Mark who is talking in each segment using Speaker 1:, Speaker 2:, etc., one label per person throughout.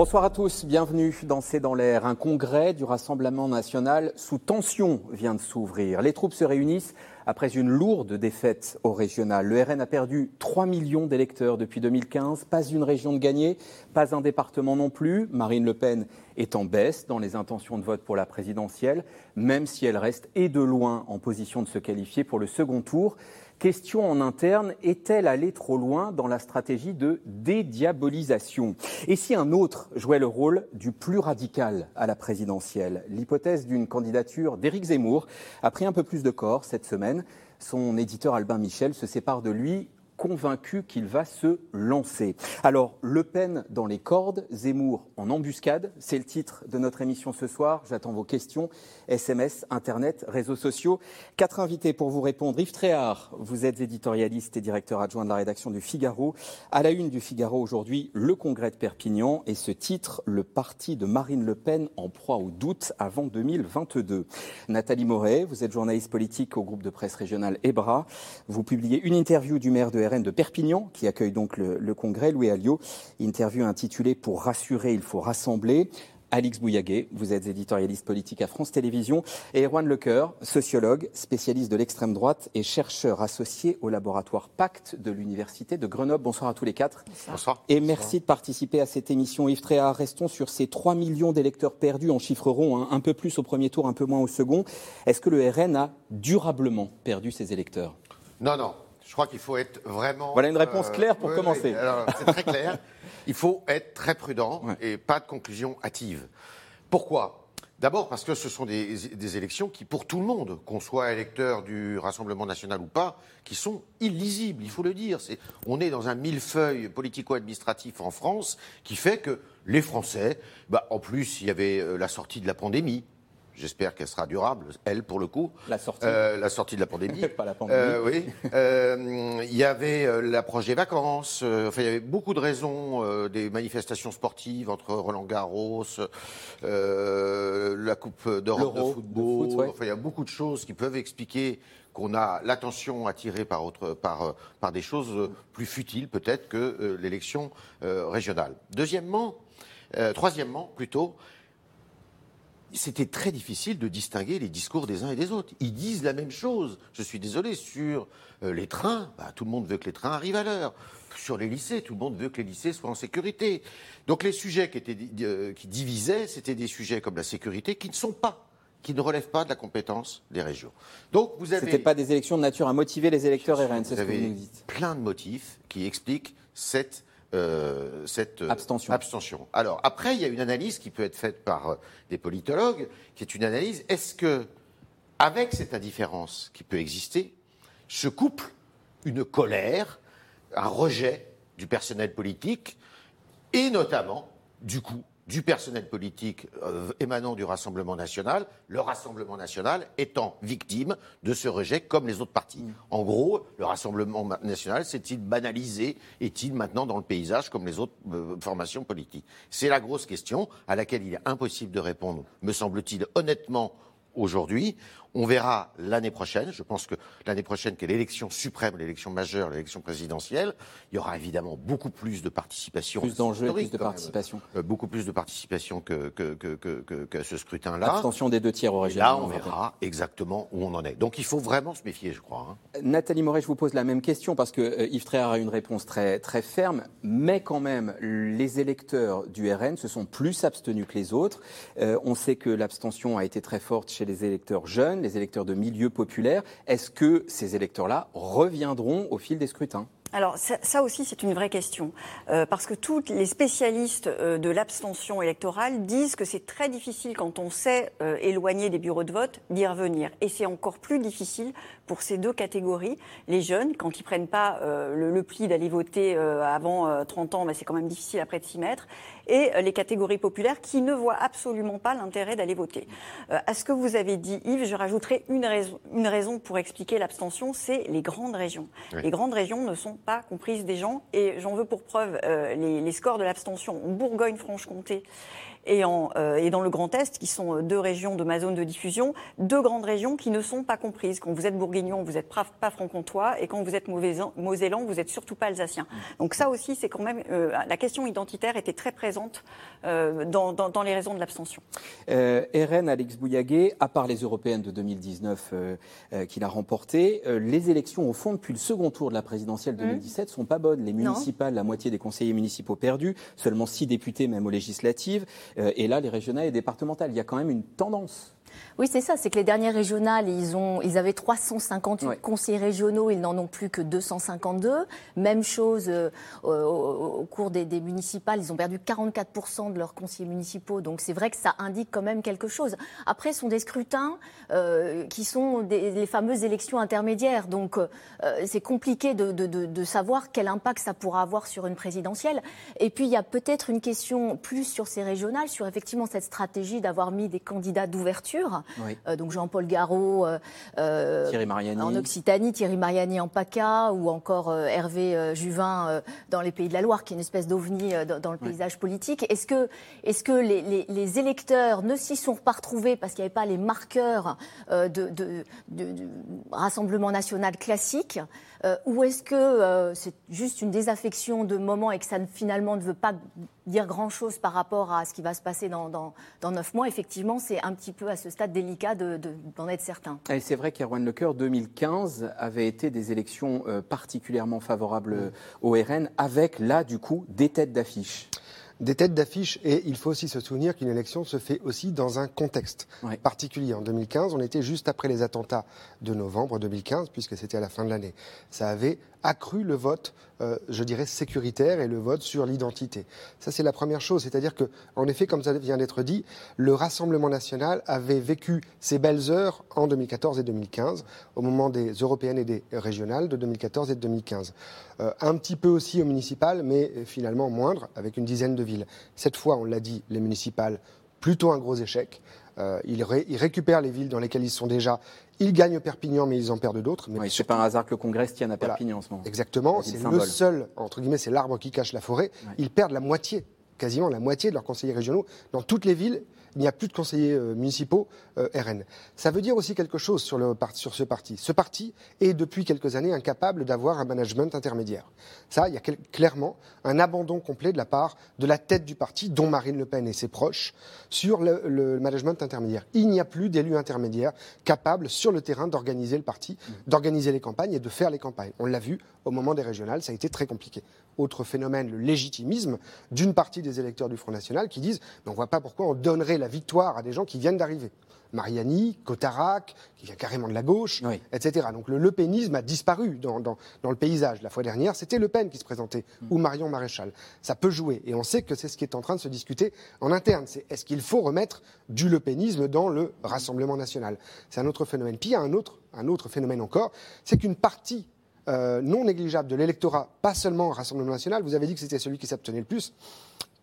Speaker 1: Bonsoir à tous, bienvenue dans C'est dans l'air. Un congrès du Rassemblement national sous tension vient de s'ouvrir. Les troupes se réunissent après une lourde défaite au régional. Le RN a perdu 3 millions d'électeurs depuis 2015, pas une région de gagner, pas un département non plus. Marine Le Pen est en baisse dans les intentions de vote pour la présidentielle, même si elle reste et de loin en position de se qualifier pour le second tour. Question en interne, est-elle allée trop loin dans la stratégie de dédiabolisation? Et si un autre jouait le rôle du plus radical à la présidentielle? L'hypothèse d'une candidature d'Éric Zemmour a pris un peu plus de corps cette semaine. Son éditeur Albin Michel se sépare de lui convaincu qu'il va se lancer. Alors, Le Pen dans les cordes, Zemmour en embuscade, c'est le titre de notre émission ce soir. J'attends vos questions, SMS, Internet, réseaux sociaux. Quatre invités pour vous répondre. Yves Tréhard, vous êtes éditorialiste et directeur adjoint de la rédaction du Figaro. À la une du Figaro aujourd'hui, le congrès de Perpignan et ce titre, le parti de Marine Le Pen en proie au doute avant 2022. Nathalie Moret, vous êtes journaliste politique au groupe de presse régional EBRA. Vous publiez une interview du maire de de Perpignan, qui accueille donc le, congrès, Louis Alliot. Interview intitulée Pour rassurer, il faut rassembler. Alix Bouillaguet, vous êtes éditorialiste politique à France Télévisions, et Erwan Lecoeur, sociologue, spécialiste de l'extrême droite et chercheur associé au laboratoire Pacte de l'Université de Grenoble. Bonsoir à tous les quatre.
Speaker 2: Bonsoir.
Speaker 1: Et merci de participer à cette émission. Yves Tréa, restons sur ces 3 millions d'électeurs perdus en chiffres ronds, hein. un peu plus au premier tour, un peu moins au second. Est-ce que le RN a durablement perdu ses électeurs?
Speaker 2: Non, non. Je crois qu'il faut être vraiment.
Speaker 1: Voilà une réponse euh, claire pour commencer.
Speaker 2: c'est très clair. Il faut être très prudent et pas de conclusion hâtive. Pourquoi? D'abord parce que ce sont des, élections qui, pour tout le monde, qu'on soit électeur du Rassemblement national ou pas, qui sont illisibles, il faut le dire. on est dans un millefeuille politico-administratif en France qui fait que les Français, bah, en plus, il y avait euh, la sortie de la pandémie, J'espère qu'elle sera durable, elle, pour le coup.
Speaker 1: La sortie.
Speaker 2: Euh, la sortie de la pandémie.
Speaker 1: Pas la pandémie.
Speaker 2: Euh, oui. Euh, il y avait l'approche des vacances. enfin, il y avait beaucoup de raisons, des manifestations sportives entre Roland Garros, la Coupe d'Europe de football. Enfin, il y a beaucoup de choses qui peuvent expliquer qu'on a l'attention attirée par, autre, par, par des choses plus futiles peut-être que l'élection régionale. Deuxièmement, troisièmement plutôt, c'était très difficile de distinguer les discours des uns et des autres. Ils disent la même chose. Je suis désolé, sur euh, les trains, bah, tout le monde veut que les trains arrivent à l'heure. Sur les lycées, tout le monde veut que les lycées soient en sécurité. Donc les sujets qui, étaient, euh, qui divisaient, c'était des sujets comme la sécurité qui ne sont pas qui ne relèvent pas de la compétence des régions.
Speaker 1: Donc vous avez. C'était pas des élections de nature à motiver les électeurs RN, c'est ce que vous nous dites.
Speaker 2: Plein de motifs qui expliquent cette euh, cette
Speaker 1: euh, abstention.
Speaker 2: abstention. Alors après, il y a une analyse qui peut être faite par euh, des politologues, qui est une analyse est-ce que, avec cette indifférence qui peut exister, se couple une colère, un rejet du personnel politique, et notamment, du coup, du personnel politique euh, émanant du Rassemblement national, le Rassemblement national étant victime de ce rejet comme les autres partis. Mm. En gros, le Rassemblement national s'est-il banalisé Est-il maintenant dans le paysage comme les autres euh, formations politiques? C'est la grosse question à laquelle il est impossible de répondre, me semble-t-il, honnêtement aujourd'hui. On verra l'année prochaine. Je pense que l'année prochaine, qui est l'élection suprême, l'élection majeure, l'élection présidentielle, il y aura évidemment beaucoup plus de participation.
Speaker 1: Plus d'enjeux, plus de participation.
Speaker 2: Euh, beaucoup plus de participation que, que, que, que, que ce scrutin-là.
Speaker 1: L'abstention des deux tiers au
Speaker 2: régional. Là, on verra exactement où on en est. Donc il faut vraiment se méfier, je crois.
Speaker 1: Hein. Nathalie Moret, je vous pose la même question parce que euh, Yves Tréhard a une réponse très, très ferme, mais quand même, les électeurs du RN se sont plus abstenus que les autres. Euh, on sait que l'abstention a été très forte chez les électeurs jeunes les électeurs de milieux populaires. Est-ce que ces électeurs-là reviendront au fil des scrutins?
Speaker 3: Alors ça, aussi c'est une vraie question euh, parce que tous les spécialistes euh, de l'abstention électorale disent que c'est très difficile quand on sait euh, éloigner des bureaux de vote d'y revenir et c'est encore plus difficile pour ces deux catégories. Les jeunes quand ils prennent pas le, pli d'aller voter avant 30 ans, mais c'est quand même difficile après de s'y mettre et euh, les catégories populaires qui ne voient absolument pas l'intérêt d'aller voter. Euh, à ce que vous avez dit, Yves, je rajouterai une raison, une raison pour expliquer l'abstention, c'est les grandes régions. Les grandes régions ne sont pas comprises des gens et j'en veux pour preuve euh, les, les scores de l'abstention en Bourgogne-Franche-Comté et, en, et dans le Grand Est, qui sont deux régions de ma zone de diffusion, deux grandes régions qui ne sont pas comprises. Quand vous êtes bourguignon, vous n'êtes pas franc-comtois, et quand vous êtes mosellan, vous n'êtes surtout pas alsacien. Donc ça aussi, c'est quand même la question identitaire était très présente dans, dans, les raisons de l'abstention.
Speaker 1: RN, Alex Bouillaguet, à part les européennes de 2019 qu'il a remportées, les élections au fond depuis le second tour de la présidentielle 2017 mmh. sont pas bonnes. Les municipales, la moitié des conseillers municipaux perdus, seulement six députés même aux législatives, euh, et là les régionales et départementales. Il y a quand même une tendance.
Speaker 4: Oui, c'est ça. C'est que les dernières régionales, ils, ont, ils avaient 358 conseillers régionaux, ils n'en ont plus que 252. Même chose euh, au, cours des, municipales, ils ont perdu 44% de leurs conseillers municipaux. Donc c'est vrai que ça indique quand même quelque chose. Après, ce sont des scrutins euh, qui sont des, les fameuses élections intermédiaires. Donc euh, c'est compliqué de, de, savoir quel impact ça pourra avoir sur une présidentielle. Et puis il y a peut-être une question plus sur ces régionales, sur effectivement cette stratégie d'avoir mis des candidats d'ouverture. Euh, donc Jean-Paul Garot euh,
Speaker 1: euh,
Speaker 4: en Occitanie, Thierry Mariani en PACA ou encore Hervé Juvin dans les Pays de la Loire, qui est une espèce d'ovni dans, le paysage politique. Est-ce que, est que les, électeurs ne s'y sont pas retrouvés parce qu'il n'y avait pas les marqueurs de, Rassemblement national classique? Ou est-ce que c'est juste une désaffection de moment et que ça finalement ne veut pas dire grand-chose par rapport à ce qui va se passer dans, neuf mois, effectivement, c'est un petit peu à ce stade délicat d'en être certain.
Speaker 1: Et c'est vrai qu'Erwan Lecoeur, 2015, avait été des élections euh, particulièrement favorables euh, au RN, avec là, du coup, des têtes d'affiche
Speaker 5: des têtes d'affiche et il faut aussi se souvenir qu'une élection se fait aussi dans un contexte particulier. En 2015, on était juste après les attentats de novembre 2015, puisque c'était à la fin de l'année. Ça avait accru le vote, euh, je dirais, sécuritaire et le vote sur l'identité. Ça, c'est la première chose. C'est-à-dire que, en effet, comme ça vient d'être dit, le Rassemblement national avait vécu ses belles heures en 2014 et 2015, au moment des européennes et des régionales de 2014 et de 2015. Euh, un petit peu aussi au municipal, mais finalement moindre, avec une dizaine de villes. Cette fois, on l'a dit, les municipales, plutôt un gros échec. Euh, ils, récupèrent les villes dans lesquelles ils sont déjà. Ils gagnent Perpignan, mais ils en perdent d'autres. Mais
Speaker 1: oui, c'est pas un hasard que le Congrès tienne à Perpignan en ce moment.
Speaker 5: Exactement, c'est le seul, entre guillemets, c'est l'arbre qui cache la forêt. Ils perdent la moitié, quasiment la moitié de leurs conseillers régionaux dans toutes les villes il n'y a plus de conseillers euh, municipaux euh, RN. Ça veut dire aussi quelque chose sur, le, sur ce parti. Ce parti est depuis quelques années incapable d'avoir un management intermédiaire. Ça, il y a clairement un abandon complet de la part de la tête du parti, dont Marine Le Pen et ses proches, sur le, management intermédiaire. Il n'y a plus d'élus intermédiaires capables sur le terrain d'organiser le parti, d'organiser les campagnes et de faire les campagnes. On l'a vu au moment des régionales, ça a été très compliqué. Autre phénomène, le légitimisme d'une partie des électeurs du Front National qui disent on ne voit pas pourquoi on donnerait la victoire à des gens qui viennent d'arriver. Mariani, Cotarac, qui vient carrément de la gauche, etc. Donc le Le Penisme a disparu dans, le paysage. La fois dernière, c'était Le Pen qui se présentait, mm. ou Marion Maréchal. Ça peut jouer. Et on sait que c'est ce qui est en train de se discuter en interne. C'est est-ce qu'il faut remettre du Le Penisme dans le Rassemblement national? C'est un autre phénomène. Puis il y a un autre, un autre phénomène encore, c'est qu'une partie euh, non négligeable de l'électorat, pas seulement au Rassemblement national, vous avez dit que c'était celui qui s'abstenait le plus,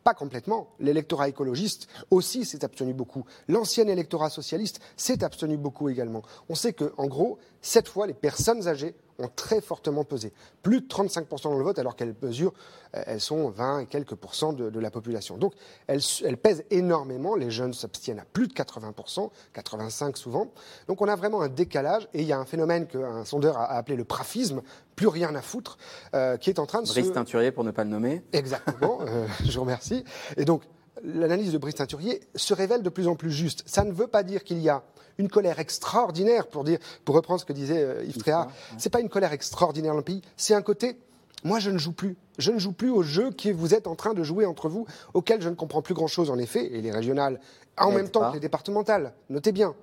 Speaker 5: pas complètement. L'électorat écologiste aussi s'est abstenu beaucoup. L'ancien électorat socialiste s'est abstenu beaucoup également. On sait qu'en gros, cette fois, les personnes âgées ont très fortement pesé. Plus de 35% dans le vote, alors qu'elles mesurent, euh, elles sont 20 et quelques pourcents de, la population. Donc elles, pèsent énormément. Les jeunes s'abstiennent à plus de 80%, 85% souvent. Donc on a vraiment un décalage et il y a un phénomène qu'un sondeur a appelé le prafisme, plus rien à foutre, euh, qui est en train de
Speaker 1: Brice Teinturier, pour ne pas le nommer.
Speaker 5: Exactement, euh, je vous remercie. Et donc l'analyse de Brice Teinturier se révèle de plus en plus juste. Ça ne veut pas dire qu'il y a une colère extraordinaire, pour, dire, pour reprendre ce que disait euh, Yves Tréhard. Ce n'est pas une colère extraordinaire dans le pays, c'est un côté moi, je ne joue plus. Je ne joue plus au jeu que vous êtes en train de jouer entre vous, auquel je ne comprends plus grand-chose, en effet, et les régionales, en même temps que les départementales. Notez bien,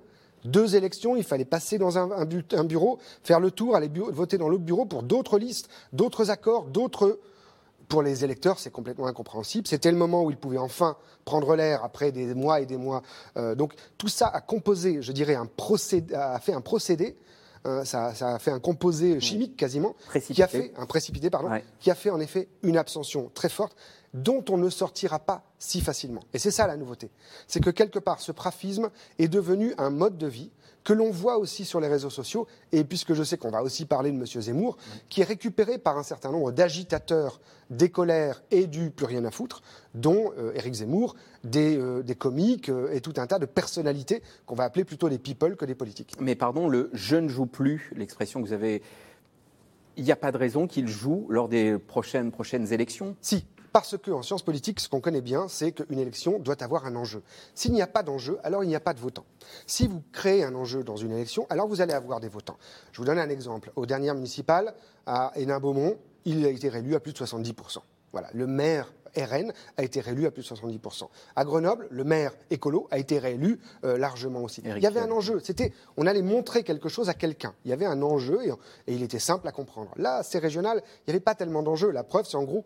Speaker 5: deux élections, il fallait passer dans un, bureau, faire le tour, aller voter dans l'autre bureau pour d'autres listes, d'autres accords, d'autres pour les électeurs, c'est complètement incompréhensible. C'était le moment où ils pouvaient enfin prendre l'air après des mois et des mois. Euh, donc tout ça a composé, je dirais, un procédé, a fait un procédé. Euh, ça, a fait un composé chimique quasiment, qui a fait un précipité, pardon, qui a fait en effet une abstention très forte dont on ne sortira pas si facilement. Et c'est ça la nouveauté. C'est que quelque part, ce prafisme est devenu un mode de vie que l'on voit aussi sur les réseaux sociaux, et puisque je sais qu'on va aussi parler de M. Zemmour, qui est récupéré par un certain nombre d'agitateurs des colères et du plus rien à foutre, dont euh, Éric Zemmour, des, euh, des comiques euh, et tout un tas de personnalités qu'on va appeler plutôt des people que des politiques.
Speaker 1: Mais pardon, le je ne joue plus, l'expression que vous avez il n'y a pas de raison qu'il joue lors des prochaines, prochaines élections?
Speaker 5: Si, parce qu'en sciences politiques, ce qu'on connaît bien, c'est qu'une élection doit avoir un enjeu. S'il n'y a pas d'enjeu, alors il n'y a pas de votants. Si vous créez un enjeu dans une élection, alors vous allez avoir des votants. Je vous donne un exemple. Aux dernières municipales, à Hénin-Beaumont, il a été réélu à plus de 70%. Voilà, le maire RN a été réélu à plus de 70%. À Grenoble, le maire écolo a été réélu euh, largement aussi. il y avait un enjeu. C'était, on allait montrer quelque chose à quelqu'un. Il y avait un enjeu et, et il était simple à comprendre. Là, c'est régional, il n'y avait pas tellement d'enjeux. La preuve, c'est en gros,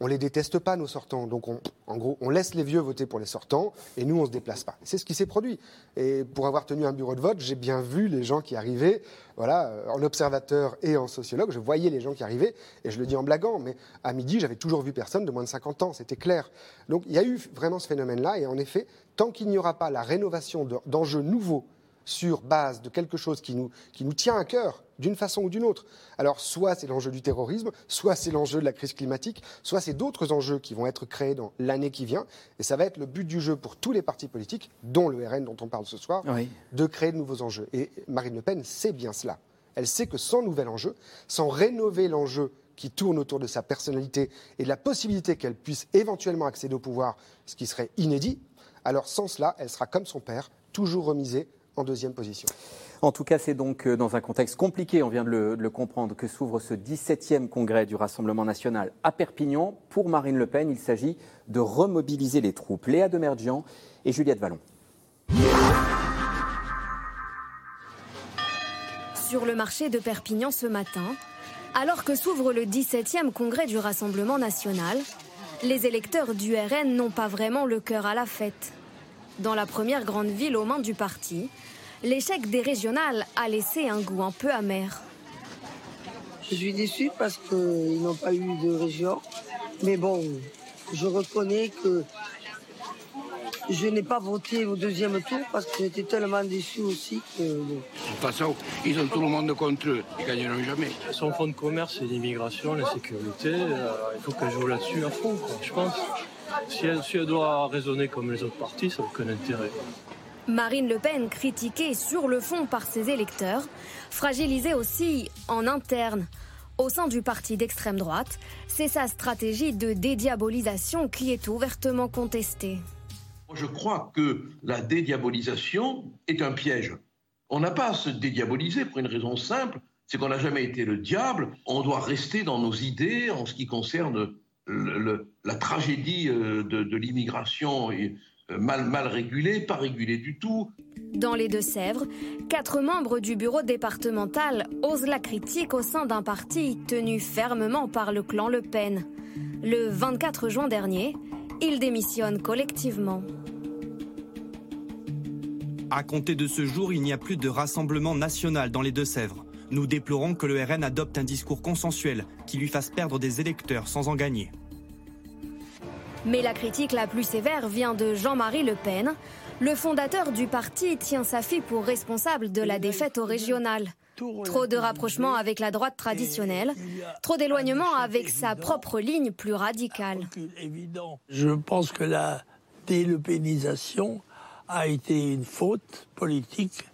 Speaker 5: on les déteste pas, nos sortants. Donc, en gros, on laisse les vieux voter pour les sortants et nous, on se déplace pas. C'est ce qui s'est produit. Et pour avoir tenu un bureau de vote, j'ai bien vu les gens qui arrivaient, voilà, en observateur et en sociologue, je voyais les gens qui arrivaient, et je le dis en blaguant, mais à midi, j'avais toujours vu personne de moins de 50 ans, c'était clair. Donc, il y a eu vraiment ce phénomène-là, et en effet, tant qu'il n'y aura pas la rénovation d'enjeux nouveaux sur base de quelque chose qui nous, qui nous tient à cœur, d'une façon ou d'une autre. Alors, soit c'est l'enjeu du terrorisme, soit c'est l'enjeu de la crise climatique, soit c'est d'autres enjeux qui vont être créés dans l'année qui vient. Et ça va être le but du jeu pour tous les partis politiques, dont le RN dont on parle ce soir, de créer de nouveaux enjeux. Et Marine Le Pen sait bien cela. Elle sait que sans nouvel enjeu, sans rénover l'enjeu qui tourne autour de sa personnalité et de la possibilité qu'elle puisse éventuellement accéder au pouvoir, ce qui serait inédit, alors sans cela, elle sera comme son père, toujours remisée en deuxième position.
Speaker 1: En tout cas, c'est donc euh, dans un contexte compliqué, on vient de le, comprendre, que s'ouvre ce 17e congrès du Rassemblement national à Perpignan. Pour Marine Le Pen, il s'agit de remobiliser les troupes. Léa Demerdian et Juliette Vallon.
Speaker 6: Sur le marché de Perpignan ce matin, alors que s'ouvre le 17e congrès du Rassemblement national, les électeurs du RN n'ont pas vraiment le cœur à la fête. Dans la première grande ville aux mains du parti, l'échec des régionales a laissé un goût un peu amer.
Speaker 7: Je suis déçu parce qu'ils n'ont pas eu de région. Mais bon, je reconnais que je n'ai pas voté au deuxième tour parce que j'étais tellement déçu aussi que. De
Speaker 8: toute façon, ils ont tout le monde contre eux. Ils gagneront jamais.
Speaker 9: Son fonds de commerce et l'immigration, la sécurité, euh, il faut qu'elle joue là-dessus à fond, je pense. Si elle, doit raisonner comme les autres partis, ça n'a aucun intérêt.
Speaker 6: Marine Le Pen critiquée sur le fond par ses électeurs, fragilisée aussi en interne. Au sein du parti d'extrême droite, c'est sa stratégie de dédiabolisation qui est ouvertement contestée.
Speaker 8: Je crois que la dédiabolisation est un piège. On n'a pas à se dédiaboliser pour une raison simple, c'est qu'on n'a jamais été le diable. On doit rester dans nos idées en ce qui concerne la tragédie euh, de, l'immigration euh, mal, mal régulée, pas régulée du tout.
Speaker 6: Dans les Deux-Sèvres, quatre membres du bureau départemental osent la critique au sein d'un parti tenu fermement par le clan Le Pen. Le 24 juin dernier, ils démissionnent collectivement.
Speaker 10: À compter de ce jour, il n'y a plus de rassemblement national dans les Deux-Sèvres. Nous déplorons que le RN adopte un discours consensuel qui lui fasse perdre des électeurs sans en gagner.
Speaker 6: Mais la critique la plus sévère vient de Jean-Marie Le Pen. Le fondateur du parti tient sa fille pour responsable de la défaite au régional. Trop de rapprochement avec la droite traditionnelle, trop d'éloignement avec sa propre ligne plus radicale.
Speaker 11: Je pense que la délepénisation a été une faute politique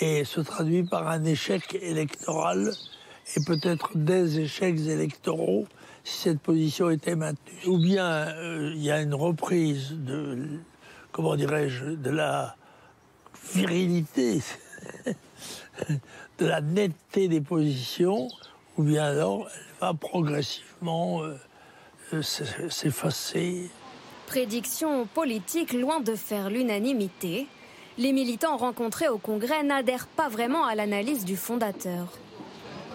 Speaker 11: et se traduit par un échec électoral et peut-être des échecs électoraux si cette position était maintenue. Ou bien euh, il y a une reprise de, comment dirais-je, de la virilité, de la netteté des positions, ou bien alors elle va progressivement euh, euh, s'effacer.
Speaker 6: Prédiction politique loin de faire l'unanimité les militants rencontrés au Congrès n'adhèrent pas vraiment à l'analyse du fondateur.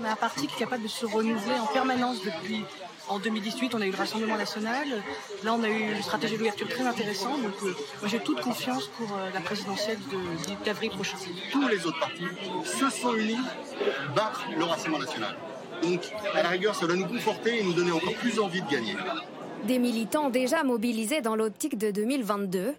Speaker 12: On a un parti qui est capable de se renouveler en permanence depuis. En 2018, on a eu le Rassemblement national. Là, on a eu une stratégie d'ouverture très intéressante. Donc, euh, moi, j'ai toute confiance pour euh, la présidentielle d'avril prochain.
Speaker 13: Tous les autres partis se sont unis pour battre le Rassemblement national. Donc, à la rigueur, ça va nous conforter et nous donner encore plus envie de gagner.
Speaker 6: Des militants déjà mobilisés dans l'optique de 2022.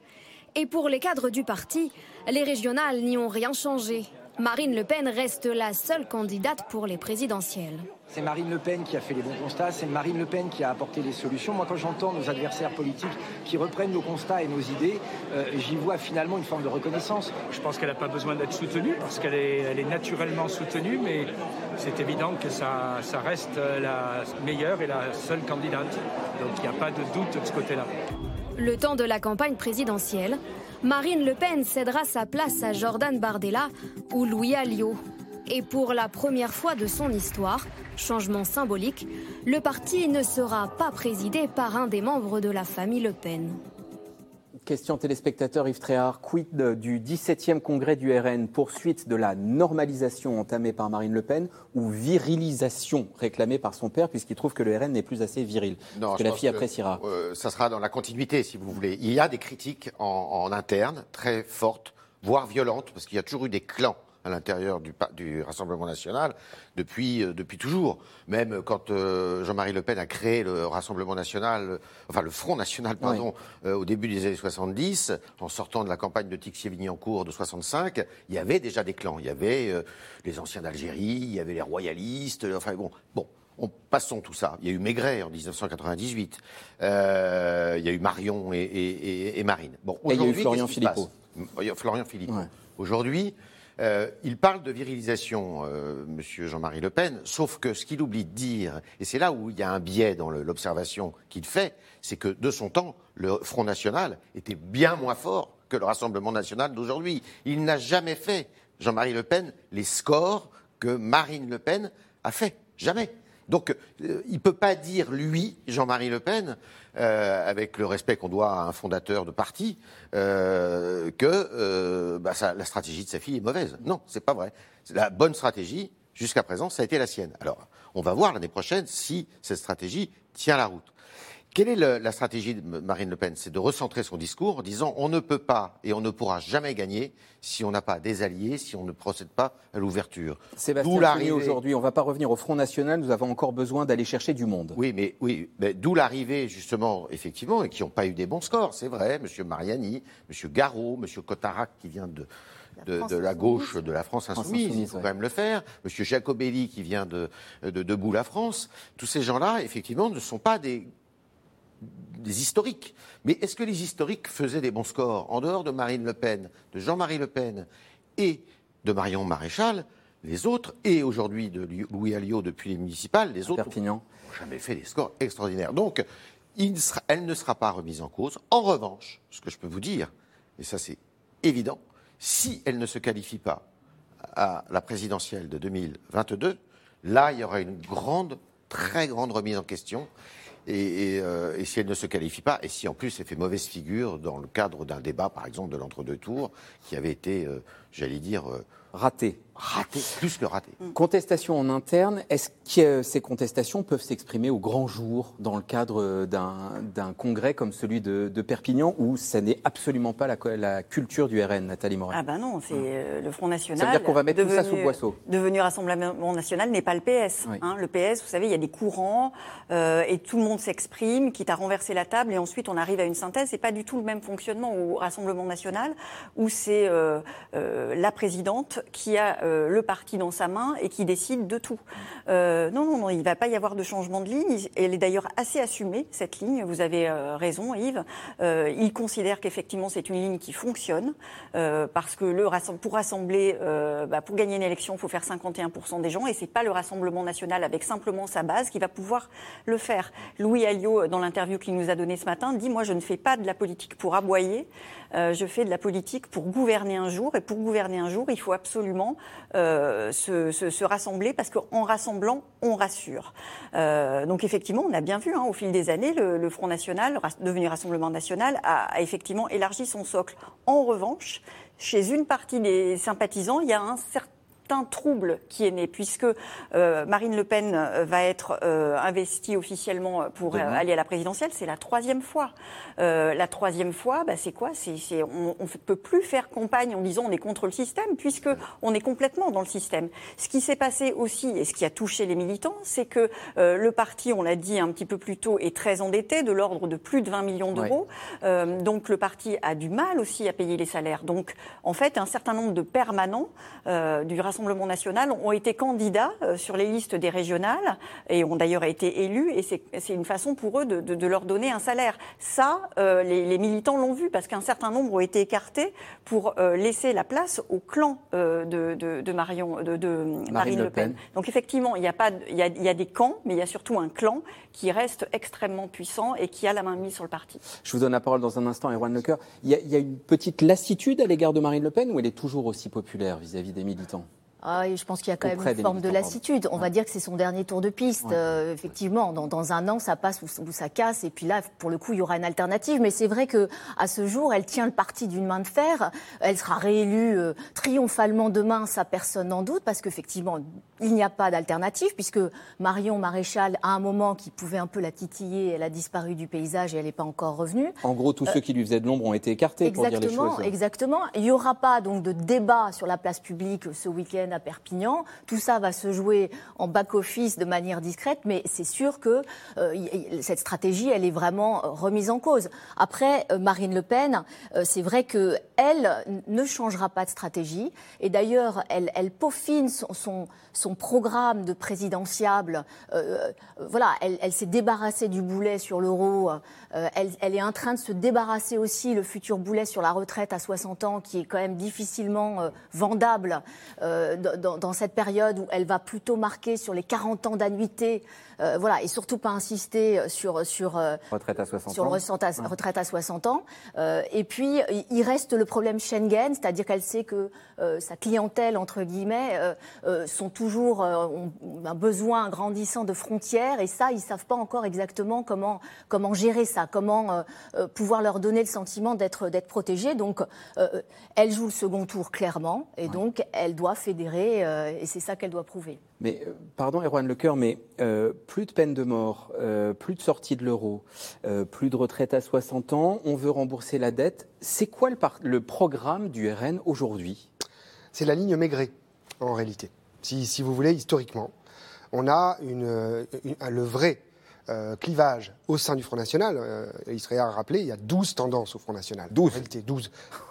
Speaker 6: Et pour les cadres du parti, les régionales n'y ont rien changé. Marine Le Pen reste la seule candidate pour les présidentielles.
Speaker 14: C'est Marine Le Pen qui a fait les bons constats, c'est Marine Le Pen qui a apporté les solutions. Moi, quand j'entends nos adversaires politiques qui reprennent nos constats et nos idées, euh, j'y vois finalement une forme de reconnaissance.
Speaker 15: Je pense qu'elle n'a pas besoin d'être soutenue parce qu'elle est, elle est naturellement soutenue, mais c'est évident que ça, ça reste la meilleure et la seule candidate. Donc il n'y a pas de doute de ce côté-là.
Speaker 6: Le temps de la campagne présidentielle, Marine Le Pen cédera sa place à Jordan Bardella ou Louis Alliot. Et pour la première fois de son histoire, changement symbolique, le parti ne sera pas présidé par un des membres de la famille Le Pen.
Speaker 1: Question téléspectateur Yves Tréhard, quid du 17e congrès du RN Poursuite de la normalisation entamée par Marine Le Pen ou virilisation réclamée par son père puisqu'il trouve que le RN n'est plus assez viril?
Speaker 2: Non,
Speaker 1: que la fille appréciera.
Speaker 2: Euh, ça sera dans la continuité si vous voulez. Il y a des critiques en, en interne très fortes, voire violentes, parce qu'il y a toujours eu des clans à l'intérieur du, du, Rassemblement national depuis, euh, depuis toujours. Même quand euh, Jean-Marie Le Pen a créé le Rassemblement national, euh, enfin le Front national, pardon, oui. au début des années 70, en sortant de la campagne de Tixier-Vigny-en-Cour de 65, il y avait déjà des clans. Il y avait les anciens d'Algérie, il y avait les royalistes, enfin bon, bon. On, passons tout ça. Il y a eu Maigret en 1998. Euh, il y a eu Marion et, et, et Marine.
Speaker 1: Bon, et il y a eu Florian Philippot.
Speaker 2: Florian Philippot. Ouais. Aujourd'hui, euh, il parle de virilisation, euh, Monsieur Jean-Marie Le Pen, sauf que ce qu'il oublie de dire, et c'est là où il y a un biais dans l'observation qu'il fait, c'est que de son temps, le Front National était bien moins fort que le Rassemblement National d'aujourd'hui. Il n'a jamais fait, Jean-Marie Le Pen, les scores que Marine Le Pen a fait. Jamais. Donc, euh, il ne peut pas dire, lui, Jean-Marie Le Pen, euh, avec le respect qu'on doit à un fondateur de parti, euh, que bah, la stratégie de sa fille est mauvaise. Non, c'est pas vrai. La bonne stratégie, jusqu'à présent, ça a été la sienne. Alors, on va voir l'année prochaine si cette stratégie tient la route. Quelle est le, la stratégie de Marine Le Pen? C'est de recentrer son discours en disant on ne peut pas et on ne pourra jamais gagner si on n'a pas des alliés, si on ne procède pas à l'ouverture.
Speaker 1: Sébastien aujourd'hui, on ne va pas revenir au Front National, nous avons encore besoin d'aller chercher du monde.
Speaker 2: Oui, mais oui, d'où l'arrivée justement, effectivement, et qui n'ont pas eu des bons scores, c'est vrai, M. Mariani, M. Garot, M. Cotarac qui vient de, de, de, la gauche de la France insoumise, il faut ouais. quand même le faire. Monsieur Jacobelli qui vient de, de Debout la France. Tous ces gens-là, effectivement, ne sont pas des des historiques. Mais est-ce que les historiques faisaient des bons scores En dehors de Marine Le Pen, de Jean-Marie Le Pen et de Marion Maréchal, les autres, et aujourd'hui de Louis Alliot depuis les municipales, les autres
Speaker 1: n'ont
Speaker 2: jamais fait des scores extraordinaires. Donc, sera, elle ne sera pas remise en cause. En revanche, ce que je peux vous dire, et ça c'est évident, si elle ne se qualifie pas à la présidentielle de 2022, là, il y aura une grande, très grande remise en question. Euh, et, si elle ne se qualifie pas, et si en plus elle fait mauvaise figure dans le cadre d'un débat, par exemple, de l'entre-deux tours, qui avait été, euh, j'allais dire, euh,
Speaker 1: raté.
Speaker 2: Raté, plus que raté.
Speaker 1: Contestation en interne, est-ce que ces contestations peuvent s'exprimer au grand jour dans le cadre d'un congrès comme celui de, de Perpignan, où ça n'est absolument pas la, la, culture du RN, Nathalie Morin
Speaker 3: Ah ben non, c'est hum. le Front National.
Speaker 1: Ça veut dire qu'on va mettre devenu, tout ça sous boisseau.
Speaker 3: Devenu Rassemblement National n'est pas le PS. Oui. Hein. Le PS, vous savez, il y a des courants, euh, et tout le monde s'exprime, quitte à renverser la table, et ensuite on arrive à une synthèse. C'est pas du tout le même fonctionnement au Rassemblement National, où c'est euh, euh, la présidente qui a euh, le parti dans sa main et qui décide de tout. Euh, non, non, non, il ne va pas y avoir de changement de ligne. Elle est d'ailleurs assez assumée, cette ligne. Vous avez euh, raison, Yves. il considère qu'effectivement, c'est une ligne qui fonctionne parce que pour rassembler, bah, pour gagner une élection, il faut faire 51% des gens et c'est pas le Rassemblement national avec simplement sa base qui va pouvoir le faire. Louis Alliot, dans l'interview qu'il nous a donnée ce matin, dit Moi, je ne fais pas de la politique pour aboyer. Euh, je fais de la politique pour gouverner un jour. Et pour gouverner un jour, il faut absolument euh, se, se, se, rassembler parce qu'en rassemblant, on rassure. Euh, donc effectivement, on a bien vu hein, au fil des années, le, Front National, devenu Rassemblement National, a, effectivement élargi son socle. En revanche, chez une partie des sympathisants, il y a un certain certain trouble qui est né, puisque Marine Le Pen va être investie officiellement pour aller à la présidentielle. C'est la troisième fois. la troisième fois, bah, c'est quoi? C'est, On ne peut plus faire campagne en disant on est contre le système, puisque on est complètement dans le système. Ce qui s'est passé aussi, et ce qui a touché les militants, c'est que le parti, on l'a dit un petit peu plus tôt, est très endetté, de l'ordre de plus de 20 millions d'euros. donc le parti a du mal aussi à payer les salaires. Donc en fait, un certain nombre de permanents euh, du Rassemblement national ont été candidats euh, sur les listes des régionales et ont d'ailleurs été élus. Et c'est une façon pour eux de, leur donner un salaire. Ça, euh, les, militants l'ont vu parce qu'un certain nombre ont été écartés pour laisser la place au clan de, Marion, Marine, Le Pen. Donc effectivement, il y, a pas, il, y a, il y a des camps, mais il y a surtout un clan qui reste extrêmement puissant et qui a la main mise sur le parti.
Speaker 1: Je vous donne la parole dans un instant, Erwan Lecoeur. Il y a, il y a une petite lassitude à l'égard de Marine Le Pen ou elle est toujours aussi populaire vis-à-vis des militants?
Speaker 4: Ah, je pense qu'il y a quand même une forme de lassitude. On va dire que c'est son dernier tour de piste. Euh, effectivement, dans, un an, ça passe ou, ça casse. Et puis là, pour le coup, il y aura une alternative. Mais c'est vrai que à ce jour, elle tient le parti d'une main de fer. Elle sera réélue euh, triomphalement demain, ça personne n'en doute, parce qu'effectivement, il n'y a pas d'alternative, puisque Marion Maréchal, à un moment qui pouvait un peu la titiller, elle a disparu du paysage et elle n'est pas encore revenue.
Speaker 1: En gros, tous ceux qui lui faisaient de l'ombre ont été écartés,
Speaker 4: pour dire les
Speaker 1: choses.
Speaker 4: Exactement. Il n'y aura pas donc de débat sur la place publique ce week-end à Perpignan. Tout ça va se jouer en back-office de manière discrète, mais c'est sûr que euh, cette stratégie, elle est vraiment euh, remise en cause. Après, euh, Marine Le Pen, c'est vrai que elle ne changera pas de stratégie, et d'ailleurs, elle, elle peaufine son, programme de présidentiable. voilà, elle, elle s'est débarrassée du boulet sur l'euro. Elle, elle, est en train de se débarrasser aussi le futur boulet sur la retraite à 60 ans, qui est quand même difficilement vendable dans, cette période où elle va plutôt marquer sur les 40 ans d'annuité, euh, voilà, et surtout pas insister sur sur
Speaker 1: euh, retraite à 60
Speaker 4: sur
Speaker 1: ans.
Speaker 4: Le retraite à 60 ans. Euh, et puis il reste le problème Schengen, c'est-à-dire qu'elle sait que sa clientèle entre guillemets sont toujours ont un besoin grandissant de frontières, et ça ils savent pas encore exactement comment comment gérer ça, comment pouvoir leur donner le sentiment d'être d'être protégés. Donc elle joue le second tour clairement, et donc elle doit fédérer euh, et c'est ça qu'elle doit prouver.
Speaker 1: Mais euh, pardon, Erwan Lecoeur, mais euh, plus de peine de mort, plus de sortie de l'euro, plus de retraite à 60 ans, on veut rembourser la dette. C'est quoi le, programme du RN aujourd'hui?
Speaker 5: C'est la ligne Maigret, en réalité. Si, vous voulez, historiquement, on a le vrai clivage au sein du Front National. il serait à rappeler, il y a 12 tendances au Front National.
Speaker 1: 12
Speaker 5: En réalité, 12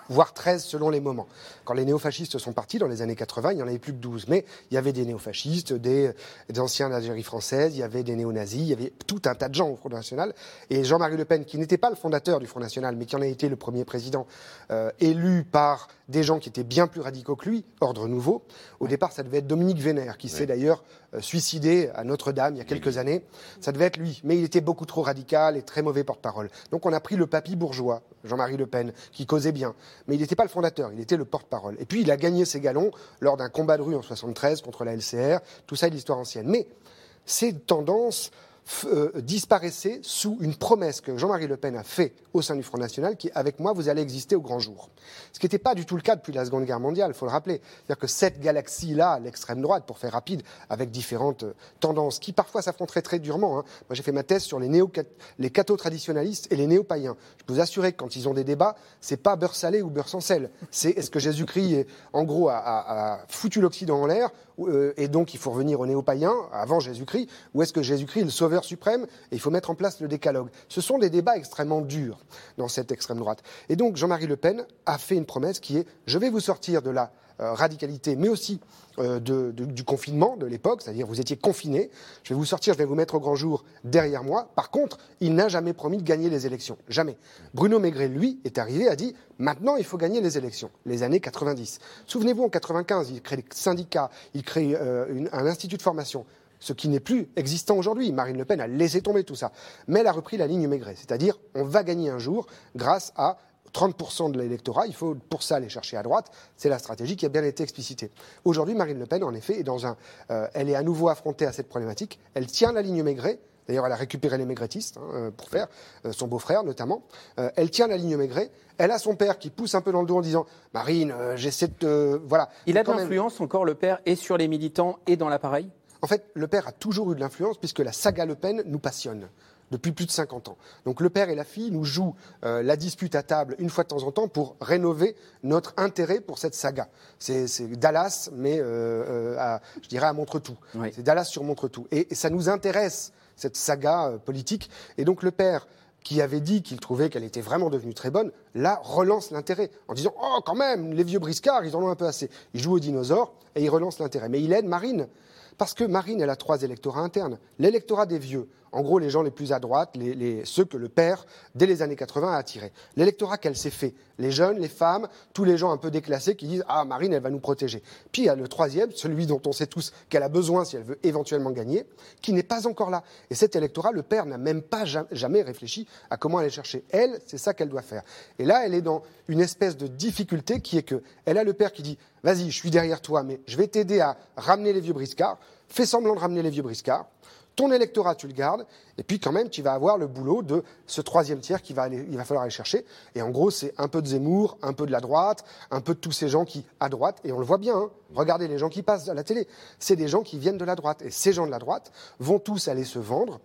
Speaker 5: voire 13 selon les moments. Quand les néofascistes sont partis dans les années 80, il n'y en avait plus que 12. Mais il y avait des néofascistes, des, des anciens d'Algérie française, il y avait des néo-nazis, il y avait tout un tas de gens au Front National. Et Jean-Marie Le Pen, qui n'était pas le fondateur du Front National, mais qui en a été le premier président, euh, élu par des gens qui étaient bien plus radicaux que lui, ordre nouveau. Au départ, ça devait être Dominique Vénère, qui s'est d'ailleurs euh, suicidé à Notre-Dame il y a quelques années. Ça devait être lui. Mais il était beaucoup trop radical et très mauvais porte-parole. Donc on a pris le papy bourgeois, Jean-Marie Le Pen, qui causait bien mais il n'était pas le fondateur, il était le porte-parole. Et puis il a gagné ses galons lors d'un combat de rue en 73 contre la LCR, tout ça est l'histoire ancienne. Mais ces tendances euh, disparaissait sous une promesse que Jean-Marie Le Pen a faite au sein du Front National, qui, avec moi, vous allez exister au grand jour. Ce qui n'était pas du tout le cas depuis la Seconde Guerre mondiale, il faut le rappeler. C'est-à-dire que cette galaxie-là, l'extrême droite, pour faire rapide, avec différentes euh, tendances, qui parfois s'affronteraient très durement. Hein. Moi, j'ai fait ma thèse sur les, néo les catho-traditionalistes et les néo-païens. Je peux vous assurer que quand ils ont des débats, c'est pas beurre salé ou beurre sans sel. C'est est-ce que Jésus-Christ, en gros, a, foutu l'Occident en l'air, et donc il faut revenir aux néo-païens, avant Jésus-Christ, ou est-ce que Jésus-Christ est le sauveur suprême et il faut mettre en place le décalogue. Ce sont des débats extrêmement durs dans cette extrême droite. Et donc Jean-Marie Le Pen a fait une promesse qui est je vais vous sortir de euh, radicalité, mais aussi euh, du confinement de l'époque, c'est-à-dire vous étiez confinés, je vais vous sortir, je vais vous mettre au grand jour derrière moi. Par contre, il n'a jamais promis de gagner les élections. Jamais. Bruno Maigret, lui, est arrivé, a dit maintenant il faut gagner les élections, les années 90. Souvenez-vous, en 95, il crée des syndicats, il crée euh, un institut de formation ce qui n'est plus existant aujourd'hui. Marine Le Pen a laissé tomber tout ça. Mais elle a repris la ligne Maigret, c'est-à-dire on va gagner un jour grâce à 30% de l'électorat, il faut pour ça aller chercher à droite. C'est la stratégie qui a bien été explicitée. Aujourd'hui, Marine Le Pen, en effet, est dans un, euh, elle est à nouveau affrontée à cette problématique. Elle tient la ligne Maigret, D'ailleurs, elle a récupéré les maigretistes hein, pour faire, son beau-frère notamment. elle tient la ligne Maigret. Elle a son père qui pousse un peu dans le dos en disant Marine, j'essaie de. voilà.
Speaker 1: Il a de l'influence encore, le père, et sur les militants et dans l'appareil?
Speaker 5: En fait, le père a toujours eu de l'influence puisque la saga Le Pen nous passionne depuis plus de 50 ans. Donc le père et la fille nous jouent euh, la dispute à table une fois de temps en temps pour rénover notre intérêt pour cette saga. C'est Dallas, mais euh, euh, je dirais à Montretout. C'est Dallas sur Montretout. Et, et, ça nous intéresse, cette saga politique. Et donc le père qui avait dit qu'il trouvait qu'elle était vraiment devenue très bonne, là relance l'intérêt en disant Oh, quand même, les vieux briscards, ils en ont un peu assez. Il joue aux dinosaures et il relance l'intérêt. Mais il aide Marine. Parce que Marine, elle a trois électorats internes. L'électorat des vieux, en gros les gens les plus à droite, ceux que le père, dès les années 80, a attirés. L'électorat qu'elle s'est fait, les jeunes, les femmes, tous les gens un peu déclassés qui disent Ah, Marine, elle va nous protéger. Puis il y a le troisième, celui dont on sait tous qu'elle a besoin si elle veut éventuellement gagner, qui n'est pas encore là. Et cet électorat, le père n'a même pas jamais réfléchi à comment aller chercher. Elle, c'est ça qu'elle doit faire. Et là, elle est dans une espèce de difficulté qui est que elle a le père qui dit Vas-y, je suis derrière toi, mais je vais t'aider à ramener les vieux briscards. Fais semblant de ramener les vieux briscards. Ton électorat, tu le gardes, et puis quand même, tu vas avoir le boulot de ce troisième tiers qu'il va, falloir aller chercher. Et en gros, c'est un peu de Zemmour, un peu de la droite, un peu de tous ces gens qui, à droite, et on le voit bien, hein, regardez les gens qui passent à la télé, c'est des gens qui viennent de la droite. Et ces gens de la droite vont tous aller se vendre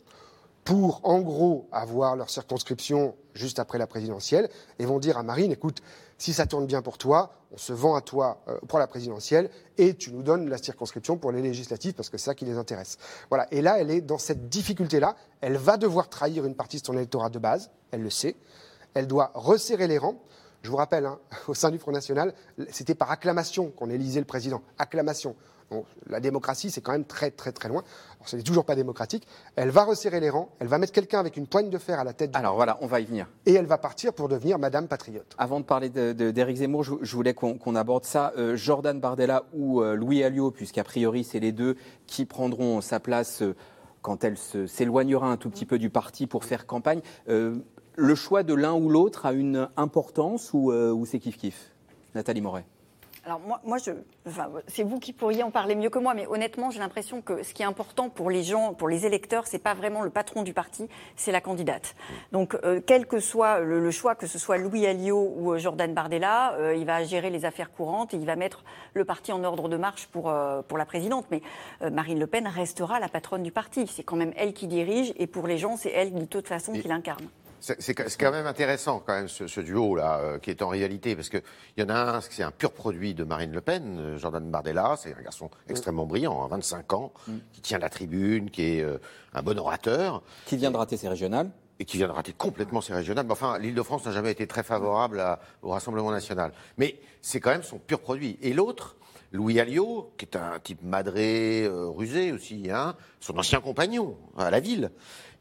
Speaker 5: pour, en gros, avoir leur circonscription juste après la présidentielle, et vont dire à Marine, écoute, si ça tourne bien pour toi, on se vend à toi euh, pour la présidentielle et tu nous donnes la circonscription pour les législatives parce que c'est ça qui les intéresse. Voilà. Et là, elle est dans cette difficulté-là. Elle va devoir trahir une partie de son électorat de base. Elle le sait. Elle doit resserrer les rangs. Je vous rappelle, hein, au sein du Front National, c'était par acclamation qu'on élisait le président. Acclamation la démocratie, c'est quand même très, très, très loin. ce n'est toujours pas démocratique. Elle va resserrer les rangs, elle va mettre quelqu'un avec une poigne de fer à la tête.
Speaker 1: Alors voilà, on va y venir.
Speaker 5: Et elle va partir pour devenir Madame Patriote.
Speaker 1: Avant de parler d'Éric Zemmour, je, voulais qu'on aborde ça. Euh, Jordan Bardella ou euh, Louis Alliot, puisqu'a priori, c'est les deux qui prendront sa place. Euh, quand elle s'éloignera un tout petit peu du parti pour faire campagne, le choix de l'un ou l'autre a une importance ou, ou c'est kiff-kiff Nathalie Moret?
Speaker 3: Alors moi, moi je, c'est vous qui pourriez en parler mieux que moi, mais honnêtement, j'ai l'impression que ce qui est important pour les gens, pour les électeurs, c'est pas vraiment le patron du parti, c'est la candidate. Donc, euh, quel que soit le, choix, que ce soit Louis Alliot ou euh, Jordan Bardella, euh, il va gérer les affaires courantes et il va mettre le parti en ordre de marche pour pour la présidente. Mais Marine Le Pen restera la patronne du parti. C'est quand même elle qui dirige et pour les gens, c'est elle de toute façon qui l'incarne.
Speaker 2: C'est quand même intéressant, quand même, ce, duo-là, euh, qui est en réalité, parce qu'il y en a un, c'est un pur produit de Marine Le Pen, euh, Jordan Bardella, c'est un garçon extrêmement brillant, 25 hein, ans, mm. qui tient la tribune, qui est euh, un bon orateur.
Speaker 1: Qui vient de rater ses régionales
Speaker 2: et qui vient de rater complètement ses régionales. Mais enfin, l'Île-de-France n'a jamais été très favorable au Rassemblement national. Mais c'est quand même son pur produit. Et l'autre, Louis Alliot, qui est un type madré, rusé aussi, hein, son ancien compagnon à la ville,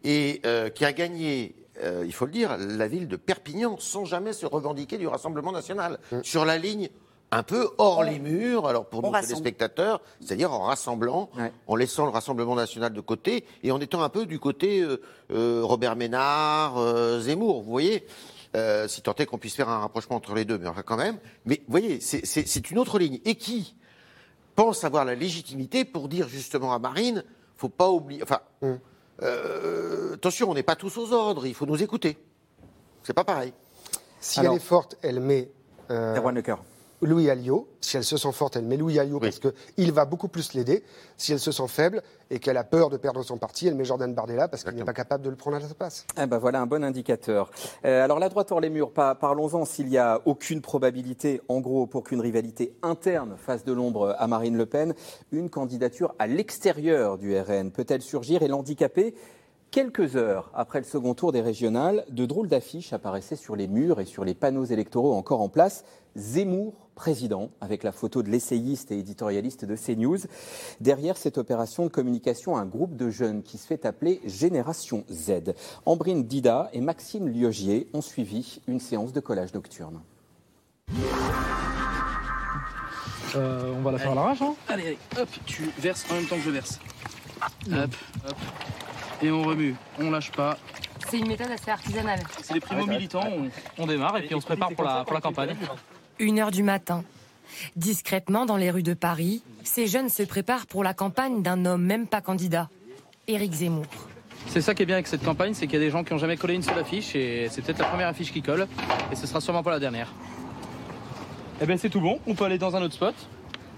Speaker 2: et qui a gagné euh, il faut le dire, la ville de Perpignan sans jamais se revendiquer du Rassemblement national. Mm. Sur la ligne un peu hors les murs, alors pour nos téléspectateurs, c'est-à-dire en rassemblant, en laissant le Rassemblement national de côté et en étant un peu du côté euh, euh, Robert Ménard, Zemmour, vous voyez si tant est qu'on puisse faire un rapprochement entre les deux, mais enfin quand même. Mais vous voyez, c'est une autre ligne. Et qui pense avoir la légitimité pour dire justement à Marine, faut pas oublier. Enfin, mm. Euh, attention, on n'est pas tous aux ordres, il faut nous écouter. C'est pas pareil.
Speaker 5: Si elle est forte, elle met.
Speaker 1: Euh,
Speaker 5: Louis Alliot. Si elle se sent forte, elle met Louis Alliot parce qu'il va beaucoup plus l'aider. Si elle se sent faible et qu'elle a peur de perdre son parti, elle met Jordan Bardella parce qu'il n'est pas capable de le prendre à sa place.
Speaker 1: Eh ben voilà un bon indicateur. Euh, alors la droite hors les murs, parlons-en s'il n'y a aucune probabilité, en gros, pour qu'une rivalité interne fasse de l'ombre à Marine Le Pen, une candidature à l'extérieur du RN peut-elle surgir et l'handicaper? Quelques heures après le second tour des régionales, de drôles d'affiches apparaissaient sur les murs et sur les panneaux électoraux encore en place. Zemmour président, avec la photo de l'essayiste et éditorialiste de CNews. Derrière cette opération de communication, un groupe de jeunes qui se fait appeler Génération Z. Ambrine Dida et Maxime Liogier ont suivi une séance de collage nocturne.
Speaker 16: Euh, on va la faire à l'arrache, hein
Speaker 17: Allez, allez, hop, tu verses en même temps que je verse. Hop, hop et on remue, on lâche pas.
Speaker 18: C'est une méthode assez artisanale.
Speaker 17: C'est les primo-militants, on, démarre et puis on se prépare pour la, pour la campagne.
Speaker 6: Une heure du matin. Discrètement dans les rues de Paris, ces jeunes se préparent pour la campagne d'un homme même pas candidat, Éric Zemmour.
Speaker 17: C'est ça qui est bien avec cette campagne, c'est qu'il y a des gens qui n'ont jamais collé une seule affiche et c'est peut-être la première affiche qui colle et ce sera sûrement pas la dernière. Eh bien c'est tout bon, on peut aller dans un autre spot.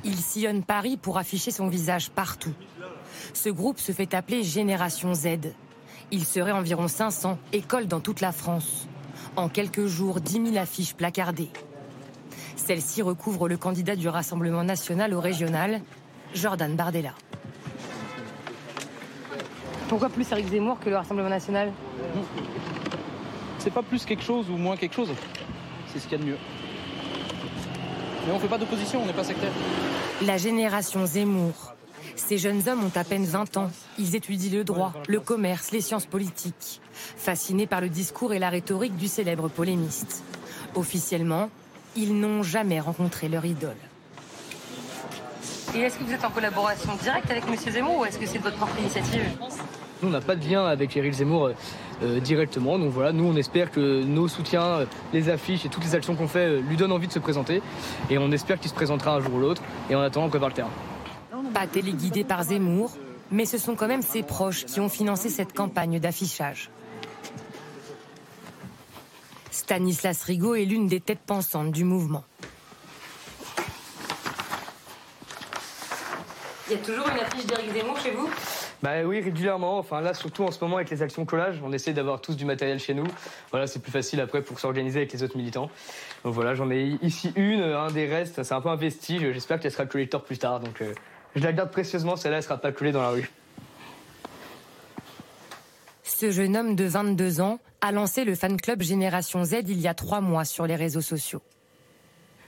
Speaker 19: Il sillonne Paris pour afficher son visage partout. Ce groupe se fait appeler Génération Z. Il serait environ 500 et colle dans toute la France. En quelques jours, 10 000 affiches placardées. Celle-ci recouvre le candidat du Rassemblement national au régional, Jordan Bardella.
Speaker 18: Pourquoi plus Eric Zemmour que le Rassemblement national?
Speaker 17: C'est pas plus quelque chose ou moins quelque chose. C'est ce qu'il y a de mieux. Mais on fait pas d'opposition, on n'est pas sectaire.
Speaker 19: La génération Zemmour. Ces jeunes hommes ont à peine 20 ans. Ils étudient le droit, le commerce, les sciences politiques. Fascinés par le discours et la rhétorique du célèbre polémiste. Officiellement, ils n'ont jamais rencontré leur idole.
Speaker 18: Et est-ce que vous êtes en collaboration directe avec M. Zemmour ou est-ce que c'est de votre propre initiative?
Speaker 20: Nous, on n'a pas de lien avec Éric Zemmour euh, euh, directement. Donc voilà, nous, on espère que nos soutiens, euh, les affiches et toutes les actions qu'on fait euh, lui donnent envie de se présenter. Et on espère qu'il se présentera un jour ou l'autre. Et en attendant, on prépare le terrain.
Speaker 19: Pas téléguidé par Zemmour, mais ce sont quand même ses proches qui ont financé cette campagne d'affichage. Stanislas Rigaud est l'une des têtes pensantes du mouvement.
Speaker 18: Il y a toujours une affiche d'Éric Zemmour chez vous?
Speaker 20: Bah oui, régulièrement. Enfin là, surtout en ce moment avec les actions collage, on essaie d'avoir tous du matériel chez nous. Voilà, c'est plus facile après pour s'organiser avec les autres militants. Donc voilà, j'en ai ici une, un des restes. C'est un peu un vestige. J'espère qu'elle sera collée tort plus tard. Donc euh, je la garde précieusement. Celle-là, elle sera pas collée dans la rue.
Speaker 19: Ce jeune homme de 22 ans a lancé le fan club Génération Z il y a trois mois sur les réseaux sociaux.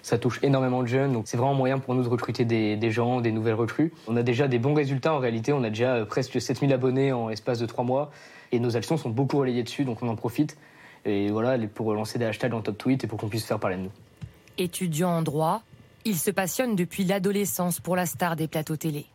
Speaker 20: Ça touche énormément de jeunes, donc c'est vraiment un moyen pour nous de recruter des, des gens, des nouvelles recrues. On a déjà des bons résultats en réalité, on a déjà euh, presque 7000 abonnés en espace de trois mois, et nos actions sont beaucoup relayées dessus, donc on en profite. Et voilà, pour lancer des hashtags en top tweet et pour qu'on puisse faire parler de nous.
Speaker 19: Étudiant en droit, il se passionne depuis l'adolescence pour la star des plateaux télé.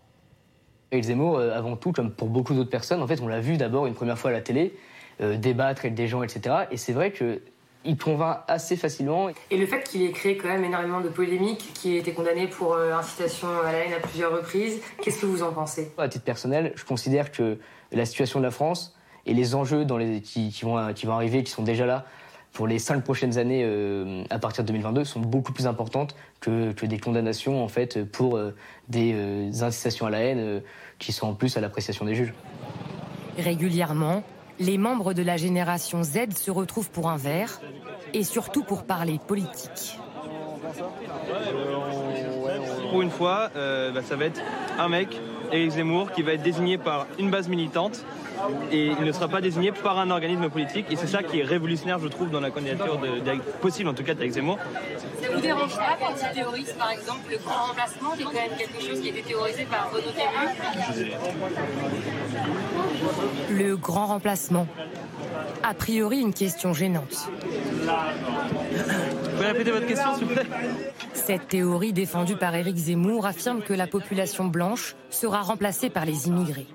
Speaker 20: Éric Zemmour, euh, avant tout, comme pour beaucoup d'autres personnes, en fait, on l'a vu d'abord une première fois à la télé, euh, débattre avec des gens, etc. Et c'est vrai que il convainc assez facilement.
Speaker 18: Et le fait qu'il ait créé quand même énormément de polémiques, qu'il ait été condamné pour euh, incitation à la haine à plusieurs reprises, qu'est-ce que vous en pensez?
Speaker 20: À titre personnel, je considère que la situation de la France et les enjeux dans les, qui, qui vont, qui vont arriver, qui sont déjà là pour les cinq prochaines années euh, à partir de 2022, sont beaucoup plus importantes que, que des condamnations en fait pour euh, des euh, incitations à la haine euh, qui sont en plus à l'appréciation des juges.
Speaker 19: Régulièrement, les membres de la génération Z se retrouvent pour un verre et surtout pour parler politique.
Speaker 21: Pour une fois, euh, bah, ça va être un mec, Éric Zemmour, qui va être désigné par une base militante et il ne sera pas désigné par un organisme politique. Et c'est ça qui est révolutionnaire, je trouve, dans la candidature de, possible en tout cas d'Éric Zemmour.
Speaker 18: Ça vous dérange pas quand il théorise par exemple le grand remplacement, qui est quand même quelque chose qui a été théorisé par Renaud Camus
Speaker 19: Le grand remplacement. A priori, une question gênante.
Speaker 21: Vous pouvez répéter votre question, s'il vous plaît?
Speaker 19: Cette théorie défendue par Éric Zemmour affirme que la population blanche sera remplacée par les immigrés.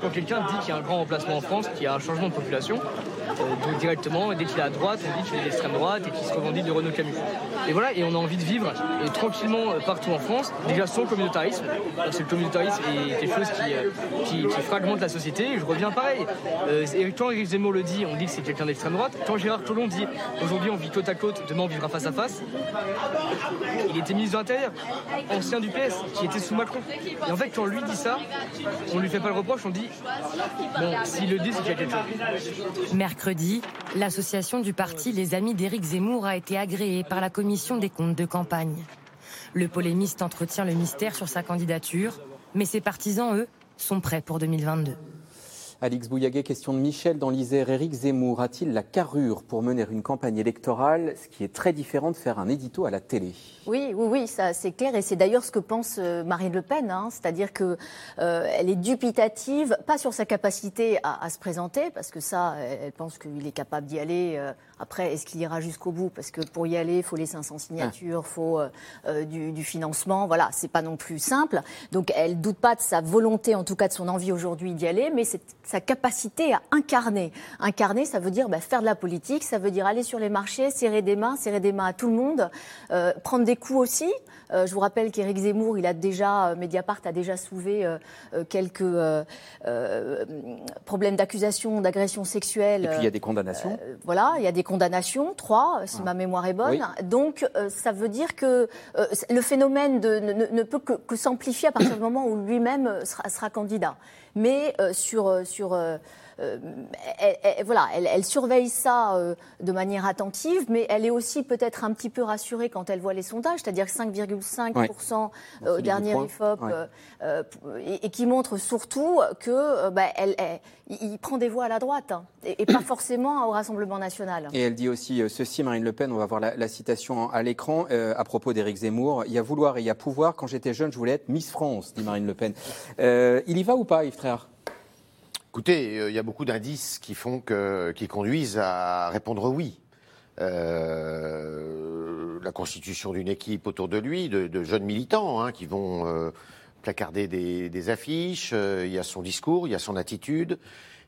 Speaker 20: Quand quelqu'un dit qu'il y a un grand remplacement en France, qu'il y a un changement de population, euh, donc directement, dès qu'il est à droite, on dit qu'il est d'extrême droite et qu'il se revendique de Renaud Camus. Et voilà, et on a envie de vivre et tranquillement euh, partout en France, déjà sans communautarisme, parce que le communautarisme est quelque chose qui, euh, qui, fragmente la société, je reviens pareil. Euh, et quand Éric Zemmour le dit, on dit que c'est quelqu'un d'extrême droite. Quand Gérard Collomb dit aujourd'hui on vit côte à côte, demain on vivra face à face, il était ministre de l'Intérieur, ancien du PS, qui était sous Macron. Et en fait, quand lui dit ça, on lui fait pas le reproche, on dit
Speaker 19: Mercredi, l'association du parti Les Amis d'Éric Zemmour a été agréée par la commission des comptes de campagne. Le polémiste entretient le mystère sur sa candidature, mais ses partisans, eux, sont prêts pour 2022.
Speaker 1: Alix Bouillaguet, question de Michel dans l'Isère. Éric Zemmour a-t-il la carrure pour mener une campagne électorale, ce qui est très différent de faire un édito à la télé?
Speaker 4: Oui, oui, oui, ça c'est clair, et c'est d'ailleurs ce que pense euh, Marine Le Pen, hein. c'est-à-dire que euh, est dubitative, pas sur sa capacité à, à se présenter, parce que ça, elle pense qu'il est capable d'y aller euh, Après, est-ce qu'il ira jusqu'au bout? Parce que pour y aller, il faut les 500 signatures, il faut euh, euh, du, du, financement. Voilà, c'est pas non plus simple. Donc, elle doute pas de sa volonté, en tout cas de son envie aujourd'hui d'y aller, mais c'est sa capacité à incarner. Incarner, ça veut dire bah, faire de la politique, ça veut dire aller sur les marchés, serrer des mains, serrer des mains à tout le monde, euh, prendre des coups aussi. Euh, je vous rappelle qu'Éric Zemmour, il a déjà, Mediapart a déjà soulevé euh, quelques problèmes d'accusation, d'agression sexuelle.
Speaker 1: Et puis il y a des condamnations.
Speaker 4: voilà, il y a des condamnations, trois, si ah. ma mémoire est bonne. Donc ça veut dire que le phénomène de, ne, ne, peut que, que s'amplifier à partir du moment où lui-même sera, sera, candidat. Mais sur, sur euh, elle, voilà, elle, surveille ça euh, de manière attentive, mais elle est aussi peut-être un petit peu rassurée quand elle voit les sondages, c'est-à-dire 5,5% au dernier IFOP, euh, et, qui montre surtout que bah, elle, il prend des voix à la droite hein, et, pas forcément au Rassemblement national.
Speaker 1: Et elle dit aussi ceci, Marine Le Pen, on va voir la, citation à l'écran à propos d'Éric Zemmour. Il y a vouloir et il y a pouvoir. Quand j'étais jeune, je voulais être Miss France, dit Marine Le Pen. il y va ou pas, Yves Tréhard?
Speaker 2: Écoutez, euh, il y a beaucoup d'indices qui font que, qui conduisent à répondre oui. Euh, la constitution d'une équipe autour de lui, de, jeunes militants hein, qui vont euh, placarder des, affiches. il y a son discours, il y a son attitude,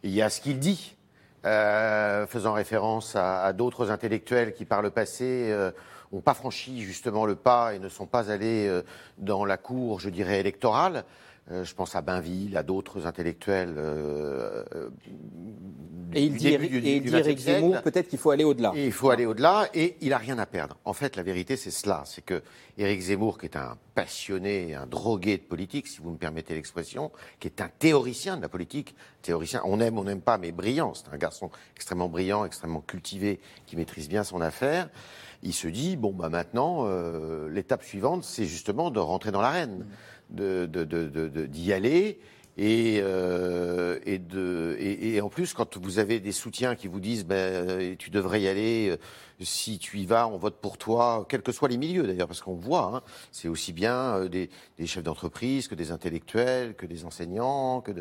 Speaker 2: il y a ce qu'il dit, faisant référence à, à d'autres intellectuels qui, par le passé, n'ont pas franchi justement le pas et ne sont pas allés dans la cour, je dirais, électorale. Euh, je pense à Bainville, à d'autres intellectuels. Euh,
Speaker 1: euh, et il dit, Eric Zemmour, peut-être qu'il faut aller au-delà.
Speaker 2: il faut aller au-delà, et il n'a rien à perdre. En fait, la vérité, c'est cela. C'est que Éric Zemmour, qui est un passionné, un drogué de politique, si vous me permettez l'expression, qui est un théoricien de la politique, théoricien, on aime, on n'aime pas, mais brillant. C'est un garçon extrêmement brillant, extrêmement cultivé, qui maîtrise bien son affaire. Il se dit, bon, bah maintenant, l'étape suivante, c'est justement de rentrer dans l'arène d'y aller. Et, euh, et, de, et, en plus, quand vous avez des soutiens qui vous disent ben, tu devrais y aller, euh, si tu y vas, on vote pour toi, quels que soient les milieux d'ailleurs, parce qu'on voit, hein, c'est aussi bien euh, des, chefs d'entreprise que des intellectuels, que des enseignants, que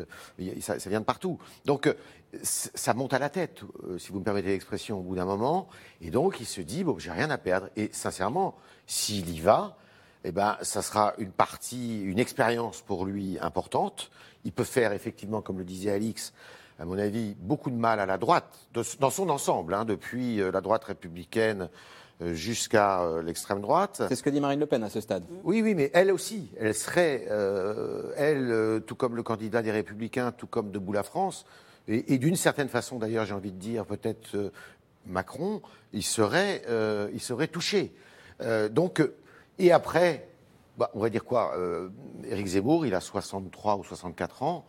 Speaker 2: ça vient de partout. Donc ça monte à la tête, si vous me permettez l'expression, au bout d'un moment. Et donc il se dit bon, j'ai rien à perdre. Et sincèrement, s'il y va, eh ben, ça sera une partie, une expérience pour lui importante. Il peut faire effectivement, comme le disait Alix, à mon avis, beaucoup de mal à la droite, dans son ensemble, hein, depuis euh, la droite républicaine euh, jusqu'à euh, l'extrême droite.
Speaker 1: C'est ce que dit Marine Le Pen à ce stade.
Speaker 2: Oui, oui, mais elle aussi, elle serait, elle, tout comme le candidat des Républicains, tout comme Debout la France, et, et d'une certaine façon, d'ailleurs, j'ai envie de dire, peut-être Macron, il serait, il serait touché. donc, et après, bah, on va dire quoi euh, Éric Zemmour, il a 63 ou 64 ans.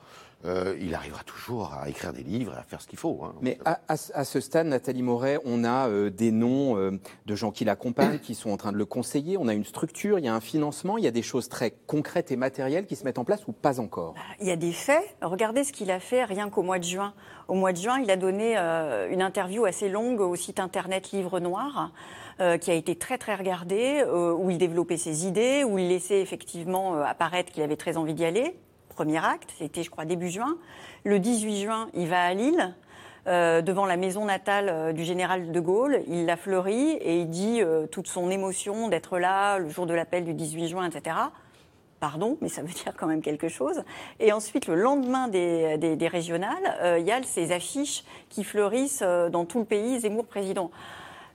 Speaker 2: Euh, il arrivera toujours à écrire des livres et à faire ce qu'il faut. Hein.
Speaker 1: Mais à, ce stade, Nathalie Moret, on a euh, des noms de gens qui l'accompagnent, qui sont en train de le conseiller. On a une structure, il y a un financement, il y a des choses très concrètes et matérielles qui se mettent en place ou pas encore? Bah,
Speaker 3: Il y a des faits. Regardez ce qu'il a fait rien qu'au mois de juin. Au mois de juin, il a donné une interview assez longue au site internet Livre Noir. Euh, qui a été très très regardé, euh, où il développait ses idées, où il laissait effectivement euh, apparaître qu'il avait très envie d'y aller. Premier acte, c'était je crois début juin. Le 18 juin, il va à Lille. devant la maison natale du général de Gaulle. Il la fleurit et il dit toute son émotion d'être là le jour de l'appel du 18 juin, etc. Pardon, mais ça veut dire quand même quelque chose. Et ensuite, le lendemain des, des, des régionales, il y a ces affiches qui fleurissent dans tout le pays, Zemmour président.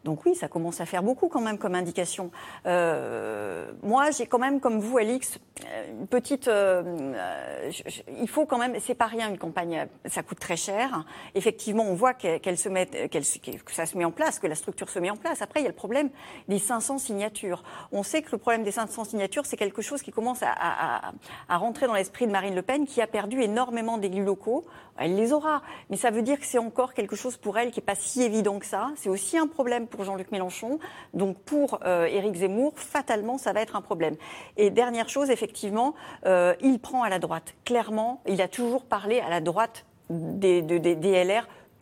Speaker 3: Donc oui, ça commence à faire beaucoup quand même comme indication. Euh, moi, j'ai quand même, comme vous, Alix, euh, une petite. Euh, il faut quand même. C'est pas rien une campagne. Ça coûte très cher. Effectivement, on voit qu'elle se met, que ça se met en place, que la structure se met en place. Après, il y a le problème des 500 signatures. On sait que le problème des 500 signatures, c'est quelque chose qui commence à, rentrer dans l'esprit de Marine Le Pen, qui a perdu énormément d'élus locaux. Elle les aura, mais ça veut dire que c'est encore quelque chose pour elle qui est pas si évident que ça. C'est aussi un problème Jean-Luc Mélenchon. Donc pour euh, Éric Zemmour, fatalement, ça va être un problème. Et dernière chose, effectivement, euh, il prend à la droite. Clairement, il a toujours parlé à la droite des, des,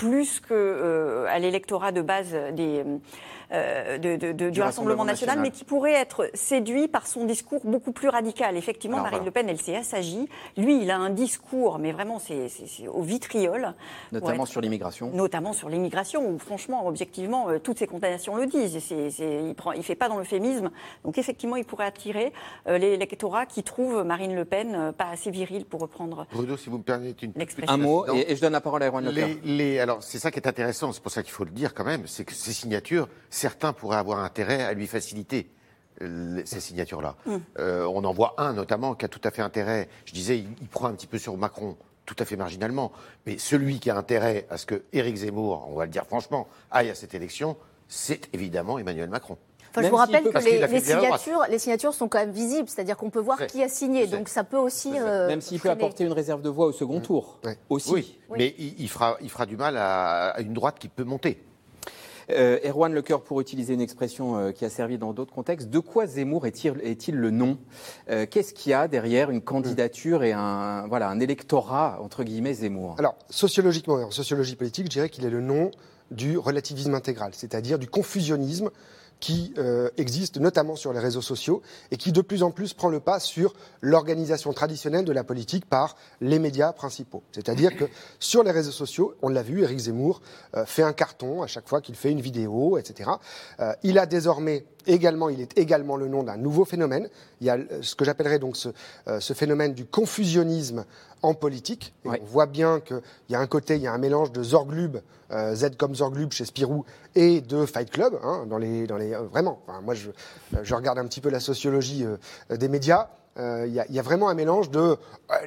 Speaker 3: plus que à l'électorat de base des euh, de, du, Rassemblement national, mais qui pourrait être séduit par son discours beaucoup plus radical. Effectivement, Marine Le Pen, elle s'est assagie. Lui, il a un discours, mais vraiment, c'est au vitriol.
Speaker 1: Notamment sur l'immigration.
Speaker 3: Notamment sur l'immigration, où franchement, objectivement, euh, toutes ces condamnations le disent. il ne fait pas dans l'euphémisme. Donc effectivement, il pourrait attirer euh, l'électorat qui trouve Marine Le Pen pas assez virile pour reprendre.
Speaker 2: Bruno, si vous me permettez une
Speaker 1: Un mot, et, je donne la parole à Erwan
Speaker 2: les, Alors, c'est ça qui est intéressant, c'est pour ça qu'il faut le dire quand même, c'est que ces signatures, certains pourraient avoir intérêt à lui faciliter euh, ces signatures-là. Mm. Euh, on en voit un notamment qui a tout à fait intérêt. Je disais, il, prend un petit peu sur Macron, tout à fait marginalement. Mais celui qui a intérêt à ce que Éric Zemmour, on va le dire franchement, aille à cette élection, c'est évidemment Emmanuel Macron.
Speaker 4: Je vous rappelle que les, signatures, les, signatures, sont quand même visibles, c'est-à-dire qu'on peut voir qui a signé. Donc ça peut aussi.
Speaker 1: Euh, même s'il peut apporter une réserve de voix au second tour. Aussi.
Speaker 2: Oui, mais il, fera, il fera du mal à une droite qui peut monter.
Speaker 1: Euh, Erwan Lecoeur, pour utiliser une expression euh, qui a servi dans d'autres contextes, de quoi Zemmour est-il le nom? Euh, Qu'est-ce qu'il y a derrière une candidature et un, voilà, un électorat, entre guillemets, Zemmour?
Speaker 5: Alors, sociologiquement, en sociologie politique, je dirais qu'il est le nom du relativisme intégral, c'est-à-dire du confusionnisme qui euh, existe notamment sur les réseaux sociaux et qui de plus en plus prend le pas sur l'organisation traditionnelle de la politique par les médias principaux. C'est-à-dire que sur les réseaux sociaux, on l'a vu, Éric Zemmour euh, fait un carton à chaque fois qu'il fait une vidéo, etc. Euh, il a désormais également, il est également le nom d'un nouveau phénomène. Il y a ce que j'appellerais donc ce, ce, phénomène du confusionnisme en politique. On voit bien qu'il y a un côté, il y a un mélange de Zorglub, euh, Z comme Zorglub chez Spirou, et de Fight Club, hein, dans les, dans les, euh, vraiment. moi, je, je, regarde un petit peu la sociologie euh, des médias. Il y, y, a vraiment un mélange de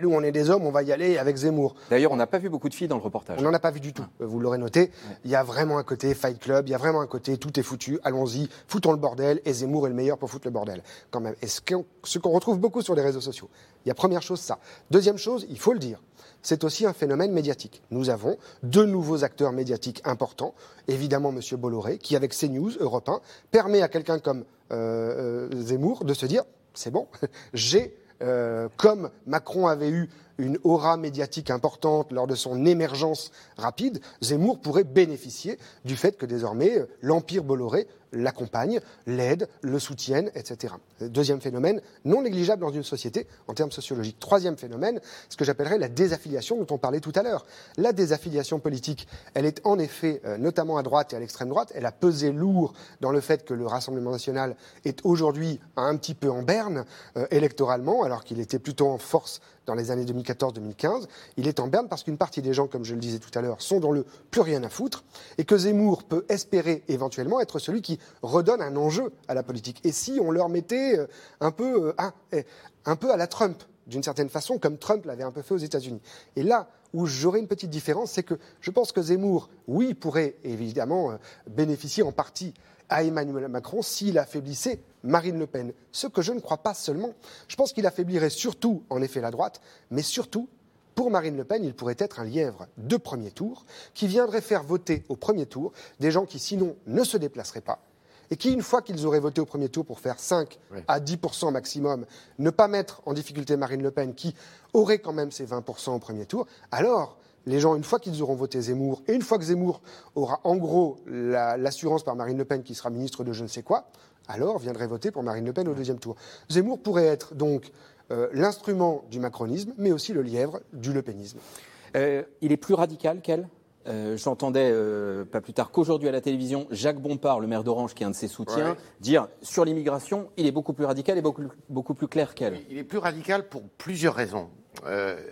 Speaker 5: nous on est des hommes, on va y aller avec Zemmour.
Speaker 1: D'ailleurs, on n'a pas vu beaucoup de filles dans le reportage.
Speaker 5: On n'en a pas vu du tout. Vous l'aurez noté. Il y a vraiment un côté Fight Club. Il y a vraiment un côté tout est foutu. Allons-y, foutons le bordel. Et Zemmour est le meilleur pour foutre le bordel. Quand même. Et ce qu'on retrouve beaucoup sur les réseaux sociaux. Il y a première chose ça. Deuxième chose, il faut le dire, c'est aussi un phénomène médiatique. Nous avons deux nouveaux acteurs médiatiques importants. Évidemment, M. Bolloré, qui avec CNews, Europe 1, permet à quelqu'un comme euh, euh, Zemmour de se dire, c'est bon, j'ai, euh, comme Macron avait eu une aura médiatique importante lors de son émergence rapide, Zemmour pourrait bénéficier du fait que désormais l'empire Bolloré l'accompagne, l'aide, le soutienne, etc. Deuxième phénomène, non négligeable dans une société en termes sociologiques. Troisième phénomène, ce que j'appellerais la désaffiliation dont on parlait tout à l'heure. La désaffiliation politique, elle est en effet, euh, notamment à droite et à l'extrême droite, elle a pesé lourd dans le fait que le Rassemblement national est aujourd'hui un petit peu en berne euh, électoralement, alors qu'il était plutôt en force dans les années 2014-2015. Il est en berne parce qu'une partie des gens, comme je le disais tout à l'heure, sont dans le plus rien à foutre et que Zemmour peut espérer éventuellement être celui qui redonne un enjeu à la politique. Et si on leur mettait euh, un peu, euh, eh, un peu à la Trump, d'une certaine façon, comme Trump l'avait un peu fait aux États-Unis. Et là où j'aurais une petite différence, c'est que je pense que Zemmour, oui, pourrait évidemment euh, bénéficier en partie à Emmanuel Macron s'il affaiblissait Marine Le Pen. Ce que je ne crois pas seulement. Je pense qu'il affaiblirait surtout, en effet, la droite, mais surtout, pour Marine Le Pen, il pourrait être un lièvre de premier tour qui viendrait faire voter au premier tour des gens qui sinon ne se déplaceraient pas et qui, une fois qu'ils auraient voté au premier tour pour faire 5 à 10% maximum, ne pas mettre en difficulté Marine Le Pen, qui aurait quand même ses 20% au premier tour, alors les gens, une fois qu'ils auront voté Zemmour, et une fois que Zemmour aura en gros l'assurance par Marine Le Pen qui sera ministre de je ne sais quoi, alors viendraient voter pour Marine Le Pen au deuxième tour. Zemmour pourrait être donc euh, l'instrument du macronisme, mais aussi le lièvre du lepénisme.
Speaker 1: Euh, il est plus radical qu'elle? Euh, J'entendais pas plus tard qu'aujourd'hui à la télévision Jacques Bompard, le maire d'Orange, qui est un de ses soutiens, dire sur l'immigration, il est beaucoup plus radical et beaucoup, beaucoup plus clair qu'elle.
Speaker 2: Il est plus radical pour plusieurs raisons.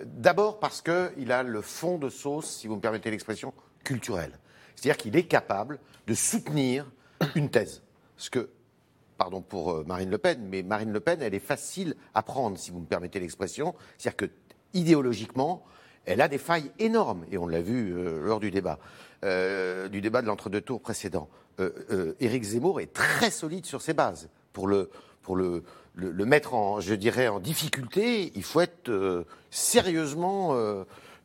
Speaker 2: D'abord parce qu'il a le fond de sauce, si vous me permettez l'expression, culturelle. C'est-à-dire qu'il est capable de soutenir une thèse. Ce que pardon pour euh, Marine Le Pen, mais Marine Le Pen, elle est facile à prendre, si vous me permettez l'expression. C'est-à-dire que idéologiquement, elle a des failles énormes, et on l'a vu euh, lors du débat, euh, du débat de l'entre-deux tours précédent. Éric Zemmour est très solide sur ses bases. Pour le, pour le, le, mettre en, je dirais, en difficulté, il faut être sérieusement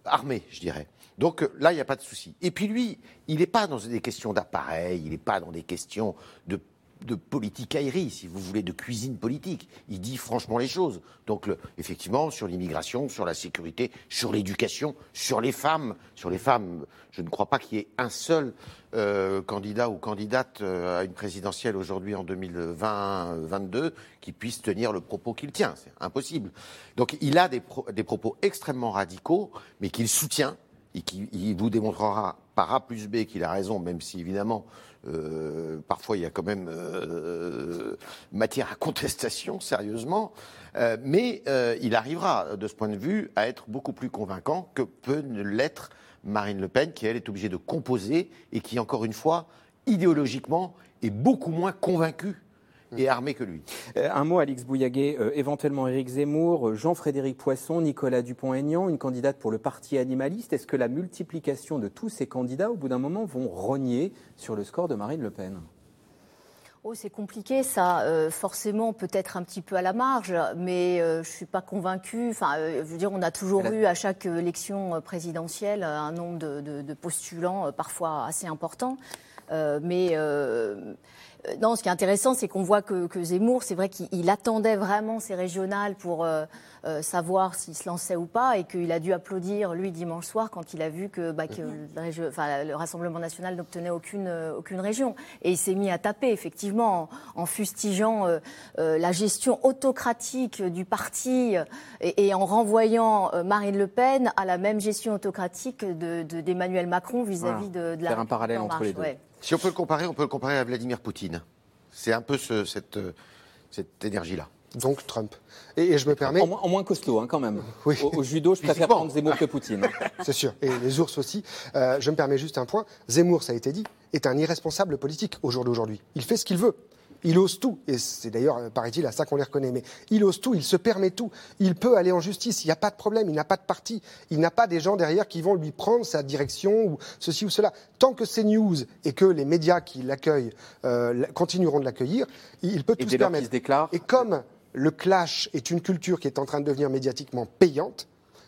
Speaker 2: armé, je dirais. Donc là, il n'y a pas de souci. Et puis lui, il n'est pas dans des questions d'appareil, il n'est pas dans des questions de de politicaillerie, si vous voulez, de cuisine politique. Il dit franchement les choses. Donc, effectivement, sur l'immigration, sur la sécurité, sur l'éducation, sur les femmes, sur les femmes, je ne crois pas qu'il y ait un seul euh, candidat ou candidate euh, à une présidentielle aujourd'hui en 2020-2022 qui puisse tenir le propos qu'il tient. C'est impossible. Donc, il a des, propos extrêmement radicaux, mais qu'il soutient et qui vous démontrera par A plus B qu'il a raison, même si évidemment euh, parfois il y a quand même euh, matière à contestation, sérieusement, euh, mais il arrivera de ce point de vue à être beaucoup plus convaincant que peut l'être Marine Le Pen, qui elle est obligée de composer et qui, encore une fois, idéologiquement, est beaucoup moins convaincue et armé que lui.
Speaker 1: Euh, un mot, Alix Bouillaguet, euh, éventuellement Éric Zemmour, euh, Jean-Frédéric Poisson, Nicolas Dupont-Aignan, une candidate pour le parti animaliste. Est-ce que la multiplication de tous ces candidats, au bout d'un moment, vont rogner sur le score de Marine Le Pen?
Speaker 4: Oh, c'est compliqué, ça. forcément, peut-être un petit peu à la marge, mais je ne suis pas convaincue. Enfin, je veux dire, on a toujours eu à chaque élection présidentielle un nombre de, de postulants parfois assez important. mais euh, non, ce qui est intéressant, c'est qu'on voit que, Zemmour, c'est vrai qu'il attendait vraiment ces régionales pour euh, euh, savoir s'il se lançait ou pas, et qu'il a dû applaudir, lui, dimanche soir, quand il a vu que, bah, le, Rassemblement national n'obtenait aucune, aucune région. Et il s'est mis à taper, effectivement, en, fustigeant la gestion autocratique du parti et, en renvoyant Marine Le Pen à la même gestion autocratique d'Emmanuel de, Macron vis-à-vis de, la...
Speaker 1: Faire un parallèle entre les deux.
Speaker 2: Si on peut le comparer, on peut le comparer à Vladimir Poutine. C'est un peu cette, euh, cette énergie-là.
Speaker 5: Donc Trump. Et, je me permets.
Speaker 1: En, moins costaud, hein, quand même. Au, judo, je préfère prendre Zemmour que Poutine.
Speaker 5: C'est sûr. Et les ours aussi. Euh, je me permets juste un point. Zemmour, ça a été dit, est un irresponsable politique au jour d'aujourd'hui. Il fait ce qu'il veut. Il ose tout, et c'est d'ailleurs, euh, paraît-il, à ça qu'on les reconnaît, mais il ose tout, il se permet tout. Il peut aller en justice, il n'y a pas de problème, il n'a pas de parti, il n'a pas des gens derrière qui vont lui prendre sa direction ou ceci ou cela. Tant que c'est news et que les médias qui l'accueillent euh, continueront de l'accueillir, il peut tout se permettre. Et comme le clash est une culture qui est en train de devenir médiatiquement payante,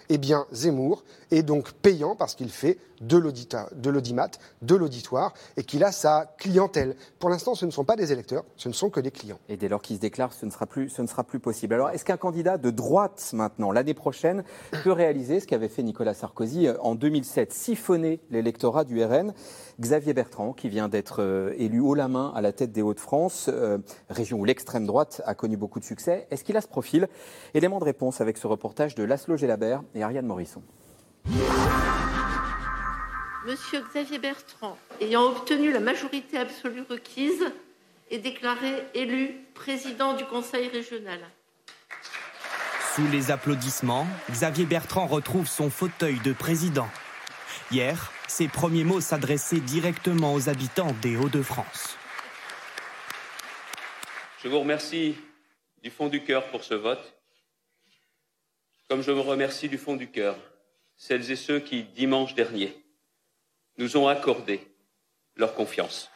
Speaker 5: eh bien Zemmour est donc payant parce qu'il fait de l'audimat, de l'auditoire, et qu'il a sa clientèle. Pour l'instant, ce ne sont pas des électeurs, ce ne sont que des clients.
Speaker 1: Et dès lors qu'il se déclare, ce ne sera plus, ce ne sera plus possible. Alors, est-ce qu'un candidat de droite, maintenant, l'année prochaine, peut réaliser ce qu'avait fait Nicolas Sarkozy euh, en 2007, siphonner l'électorat du RN Xavier Bertrand, qui vient d'être euh, élu haut la main à la tête des Hauts-de-France, euh, région où l'extrême droite a connu beaucoup de succès. Est-ce qu'il a ce profil? Élément de réponse avec ce reportage de Laszlo Gelabert et Ariane Morisson.
Speaker 22: Monsieur Xavier Bertrand, ayant obtenu la majorité absolue requise, est déclaré élu président du Conseil régional.
Speaker 10: Sous les applaudissements, Xavier Bertrand retrouve son fauteuil de président. Hier, ses premiers mots s'adressaient directement aux habitants des Hauts-de-France.
Speaker 23: Je vous remercie du fond du cœur pour ce vote, comme je vous remercie du fond du cœur celles et ceux qui, dimanche dernier, nous ont accordé leur confiance.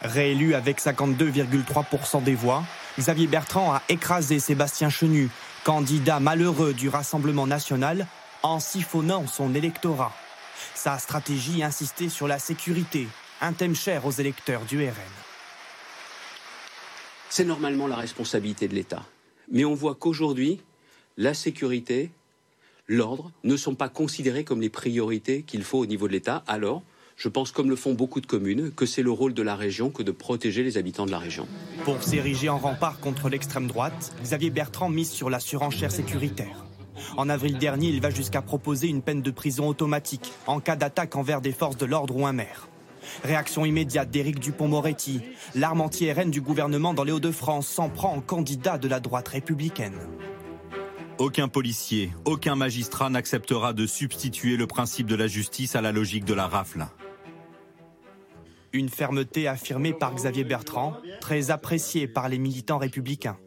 Speaker 10: Réélu avec 52,3% des voix, Xavier Bertrand a écrasé Sébastien Chenu, candidat malheureux du Rassemblement national, en siphonnant son électorat. Sa stratégie insistait sur la sécurité, un thème cher aux électeurs du RN.
Speaker 23: C'est normalement la responsabilité de l'État. Mais on voit qu'aujourd'hui, la sécurité, l'ordre ne sont pas considérés comme les priorités qu'il faut au niveau de l'État. Alors, je pense, comme le font beaucoup de communes, que c'est le rôle de la région que de protéger les habitants de la région.
Speaker 10: Pour s'ériger en rempart contre l'extrême droite, Xavier Bertrand mise sur la surenchère sécuritaire. En avril dernier, il va jusqu'à proposer une peine de prison automatique en cas d'attaque envers des forces de l'ordre ou un maire. Réaction immédiate d'Éric Dupont-Moretti. L'arme anti-RN du gouvernement dans les Hauts-de-France s'en prend en candidat de la droite républicaine.
Speaker 24: Aucun policier, aucun magistrat n'acceptera de substituer le principe de la justice à la logique de la rafle.
Speaker 10: Une fermeté affirmée par Xavier Bertrand, très appréciée par les militants républicains.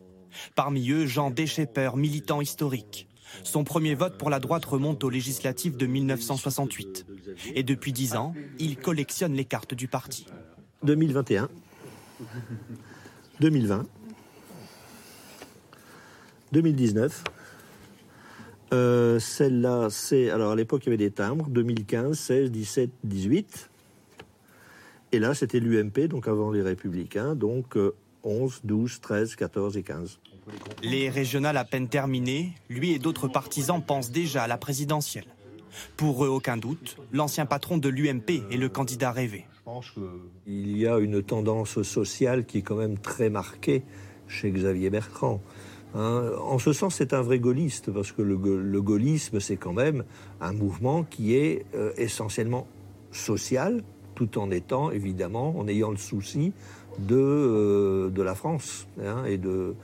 Speaker 10: Parmi eux, Jean Deschepper, militant historique. Son premier vote pour la droite remonte aux législatives de 1968. Et depuis dix ans, il collectionne les cartes du parti.
Speaker 25: 2021, 2020, 2019, euh, celle-là, c'est. Alors à l'époque, il y avait des timbres 2015, 16, 17, 18. Et là, c'était l'UMP, donc avant les Républicains. Donc euh, 11, 12, 13, 14 et 15.
Speaker 10: Les régionales à peine terminées, lui et d'autres partisans pensent déjà à la présidentielle. Pour eux, aucun doute, l'ancien patron de l'UMP est le candidat rêvé.
Speaker 25: Il y a une tendance sociale qui est quand même très marquée chez Xavier Bertrand. Hein. en ce sens, c'est un vrai gaulliste, parce que le, gaullisme, c'est quand même un mouvement qui est euh, essentiellement social, tout en étant, évidemment, en ayant le souci de, euh, la France hein, et de,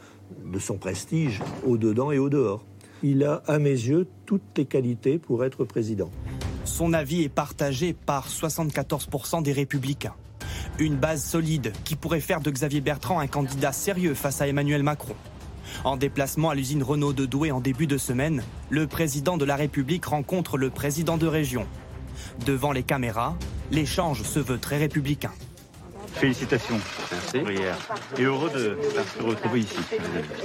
Speaker 25: de son prestige au-dedans et au-dehors. Il a, à mes yeux, toutes les qualités pour être président.
Speaker 10: Son avis est partagé par 74% des républicains. Une base solide qui pourrait faire de Xavier Bertrand un candidat sérieux face à Emmanuel Macron. En déplacement à l'usine Renault de Douai en début de semaine, le président de la République rencontre le président de région. Devant les caméras, l'échange se veut très républicain.
Speaker 26: Félicitations.
Speaker 23: Merci.
Speaker 26: Et heureux de se retrouver ici.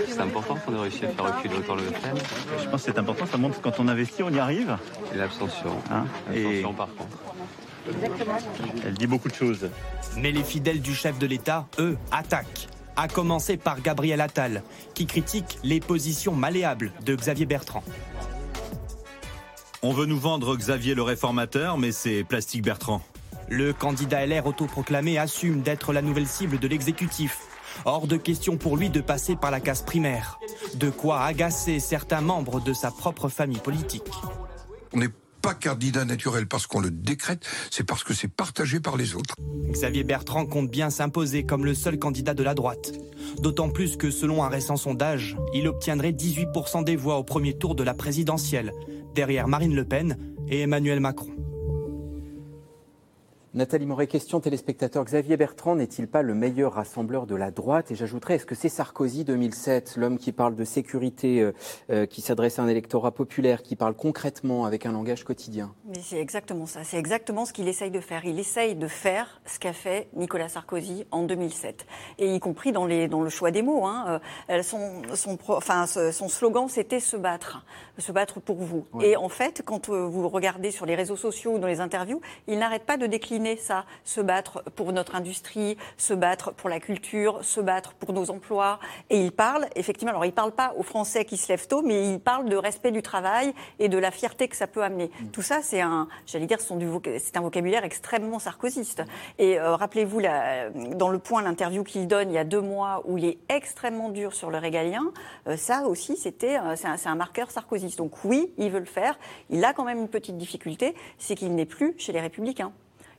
Speaker 23: C'est important qu'on ait réussi à faire reculer autant le FN.
Speaker 26: Je pense que c'est important, ça montre que quand on investit, on y arrive.
Speaker 23: Et l'abstention.
Speaker 26: Hein
Speaker 23: l'abstention par contre.
Speaker 26: Elle dit beaucoup de choses.
Speaker 10: Mais les fidèles du chef de l'État, eux, attaquent. À commencer par Gabriel Attal, qui critique les positions malléables de Xavier Bertrand.
Speaker 24: On veut nous vendre Xavier le réformateur, mais c'est Plastique Bertrand.
Speaker 10: Le candidat LR autoproclamé assume d'être la nouvelle cible de l'exécutif. Hors de question pour lui de passer par la case primaire. De quoi agacer certains membres de sa propre famille politique.
Speaker 27: On pas candidat naturel parce qu'on le décrète, c'est parce que c'est partagé par les autres.
Speaker 10: Xavier Bertrand compte bien s'imposer comme le seul candidat de la droite. D'autant plus que selon un récent sondage, il obtiendrait 18% des voix au premier tour de la présidentielle, derrière Marine Le Pen et Emmanuel Macron.
Speaker 1: Nathalie Moret, question téléspectateur. Xavier Bertrand n'est-il pas le meilleur rassembleur de la droite? Et j'ajouterais, est-ce que c'est Sarkozy 2007, l'homme qui parle de sécurité, euh, euh, qui s'adresse à un électorat populaire, qui parle concrètement avec un langage quotidien?
Speaker 3: Mais c'est exactement ça. C'est exactement ce qu'il essaye de faire. Il essaye de faire ce qu'a fait Nicolas Sarkozy en 2007. Et y compris dans, les, dans le choix des mots. Hein. Euh, son, son, enfin, son slogan, c'était se battre. Se battre pour vous. Et en fait, quand vous regardez sur les réseaux sociaux ou dans les interviews, il n'arrête pas de décliner ça, se battre pour notre industrie, se battre pour la culture, se battre pour nos emplois. Et il parle, effectivement, alors il ne parle pas aux Français qui se lèvent tôt, mais il parle de respect du travail et de la fierté que ça peut amener. Mm. Tout ça, c'est un, j'allais dire, c'est un vocabulaire extrêmement sarkozyste. Et euh, rappelez-vous, dans le point, l'interview qu'il donne il y a deux mois, où il est extrêmement dur sur le régalien, euh, ça aussi, c'était, euh, c'est un, un, marqueur sarkozyste. Donc oui, il veut le faire. Il a quand même une petite difficulté, c'est qu'il n'est plus chez les Républicains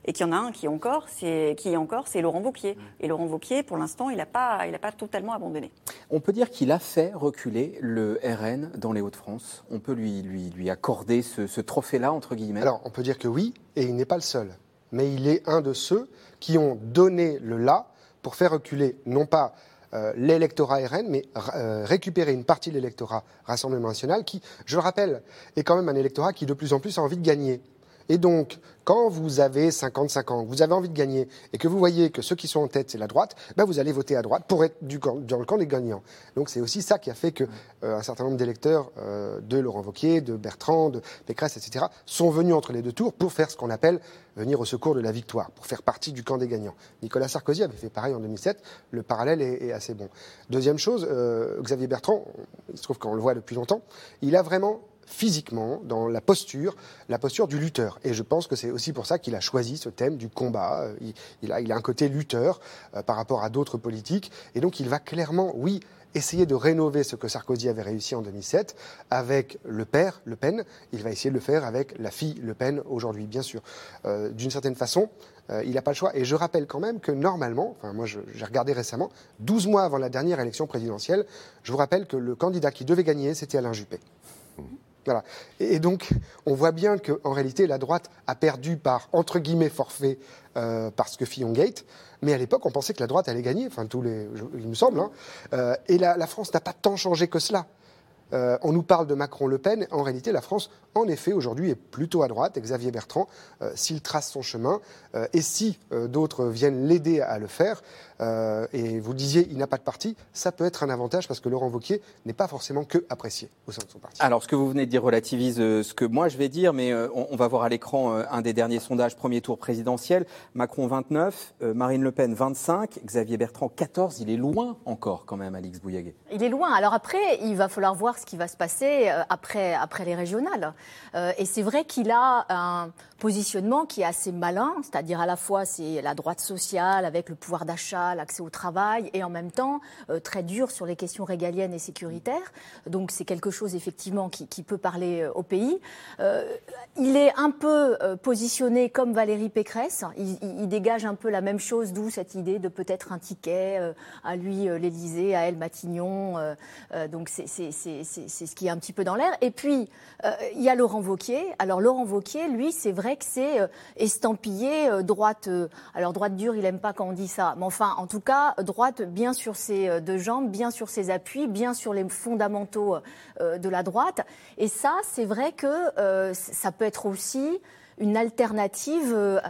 Speaker 3: et qu'il y en a un qui est encore, c'est qui est encore, c'est Laurent Wauquiez. Et Laurent Wauquiez, pour l'instant, il n'a pas, il a pas totalement abandonné.
Speaker 1: On peut dire qu'il a fait reculer le RN dans les Hauts-de-France. On peut lui, lui, lui accorder ce, trophée-là entre guillemets?
Speaker 5: Alors, on peut dire que oui, et il n'est pas le seul, mais il est un de ceux qui ont donné le là pour faire reculer non pas euh, l'électorat RN, mais euh, récupérer une partie de l'électorat Rassemblement national, qui, je le rappelle, est quand même un électorat qui de plus en plus a envie de gagner. Et donc, quand vous avez 55 ans, vous avez envie de gagner, et que vous voyez que ceux qui sont en tête, c'est la droite, ben vous allez voter à droite pour être dans le camp des gagnants. Donc c'est aussi ça qui a fait qu'un euh, certain nombre d'électeurs euh, de Laurent Wauquiez, de Bertrand, de Pécresse, etc., sont venus entre les deux tours pour faire ce qu'on appelle venir au secours de la victoire, pour faire partie du camp des gagnants. Nicolas Sarkozy avait fait pareil en 2007, le parallèle est, assez bon. Deuxième chose, euh, Xavier Bertrand, il se trouve qu'on le voit depuis longtemps, il a vraiment physiquement, dans la posture, la posture du lutteur. Et je pense que c'est aussi pour ça qu'il a choisi ce thème du combat. Euh, il, a, un côté lutteur euh, par rapport à d'autres politiques. Et donc il va clairement, oui, essayer de rénover ce que Sarkozy avait réussi en 2007 avec le père Le Pen. Il va essayer de le faire avec la fille Le Pen aujourd'hui, bien sûr. Euh, d'une certaine façon, il n'a pas le choix. Et je rappelle quand même que normalement, enfin moi j'ai regardé récemment, 12 mois avant la dernière élection présidentielle, je vous rappelle que le candidat qui devait gagner, c'était Alain Juppé. Et, donc, on voit bien qu'en réalité, la droite a perdu par, entre guillemets, forfait, parce que Fillon Gate. Mais à l'époque, on pensait que la droite allait gagner, enfin, tous les, il me semble. Hein. Euh, et la, France n'a pas tant changé que cela. Euh, on nous parle de Macron-Le Pen. En réalité, la France, en effet, aujourd'hui, est plutôt à droite. Xavier Bertrand, euh, s'il trace son chemin, euh, et si d'autres viennent l'aider à le faire, et vous disiez, il n'a pas de parti, ça peut être un avantage parce que Laurent Wauquiez n'est pas forcément que apprécié au sein de son parti.
Speaker 1: Alors, ce que vous venez de dire relativise ce que moi je vais dire, mais on, va voir à l'écran un des derniers sondages, premier tour présidentiel. Macron 29, Marine Le Pen 25, Xavier Bertrand 14. Il est loin encore quand même, Alix Bouillaguet.
Speaker 4: Il est loin. Alors après, il va falloir voir ce qui va se passer après, après les régionales. et c'est vrai qu'il a un positionnement qui est assez malin, c'est-à-dire à la fois c'est la droite sociale avec le pouvoir d'achat, l'accès au travail, et en même temps euh, très dur sur les questions régaliennes et sécuritaires. Donc c'est quelque chose effectivement qui, peut parler euh, au pays. Euh, il est un peu positionné comme Valérie Pécresse. Il, dégage un peu la même chose, d'où cette idée de peut-être un ticket à lui l'Élysée, à elle Matignon. donc c'est ce qui est un petit peu dans l'air. Et puis il y a Laurent Vauquier. Alors Laurent Vauquier, lui, c'est vrai que c'est euh, estampillé euh, droite. Euh, alors droite dure, il aime pas quand on dit ça, mais enfin, en tout cas, droite bien sur ses deux jambes, bien sur ses appuis, bien sur les fondamentaux de la droite. Et ça, c'est vrai que ça peut être aussi une alternative euh,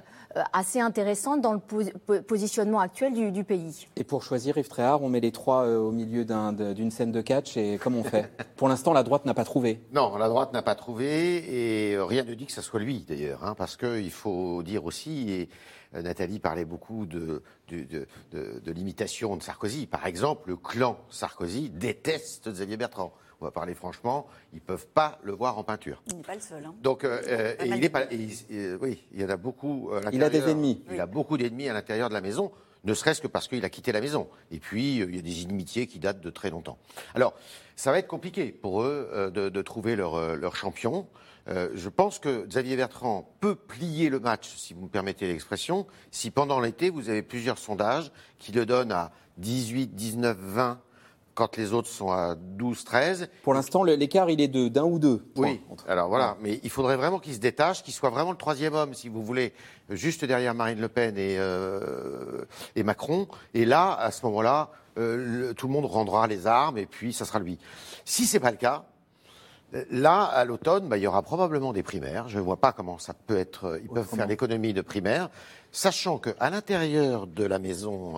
Speaker 4: assez intéressante dans le positionnement actuel du, pays.
Speaker 1: Et pour choisir Yves Tréhard, on met les trois euh, au milieu d'une scène de catch et comment on fait? Pour l'instant, la droite n'a pas trouvé.
Speaker 2: Non, la droite n'a pas trouvé et rien ne dit que ce soit lui d'ailleurs, hein, parce qu'il faut dire aussi, et euh, Nathalie parlait beaucoup de, de, de l'imitation de Sarkozy. Par exemple, le clan Sarkozy déteste Xavier Bertrand on va parler franchement, ils ne peuvent pas le voir en peinture.
Speaker 3: Il n'est pas le seul. Hein.
Speaker 2: Donc, euh, euh, il est pas, oui, il y en a beaucoup.
Speaker 1: il a des ennemis.
Speaker 2: Il a beaucoup d'ennemis à l'intérieur de la maison, ne serait-ce que parce qu'il a quitté la maison. Et puis, euh, il y a des inimitiés qui datent de très longtemps. Alors, ça va être compliqué pour eux de, trouver leur, leur champion. je pense que Xavier Bertrand peut plier le match, si vous me permettez l'expression, si pendant l'été, vous avez plusieurs sondages qui le donnent à 18, 19, 20 quand les autres sont à 12, 13.
Speaker 1: Pour l'instant, l'écart, il est d'un ou deux.
Speaker 2: Oui, alors voilà, mais il faudrait vraiment qu'il se détache, qu'il soit vraiment le troisième homme, si vous voulez, juste derrière Marine Le Pen et, euh, et Macron. Et là, à ce moment-là, euh, tout le monde rendra les armes et puis ça sera lui. Si c'est pas le cas, Là, à l'automne, bah, il y aura probablement des primaires. Je ne vois pas comment ça peut être. Ils peuvent faire l'économie de primaires, sachant qu'à l'intérieur de la maison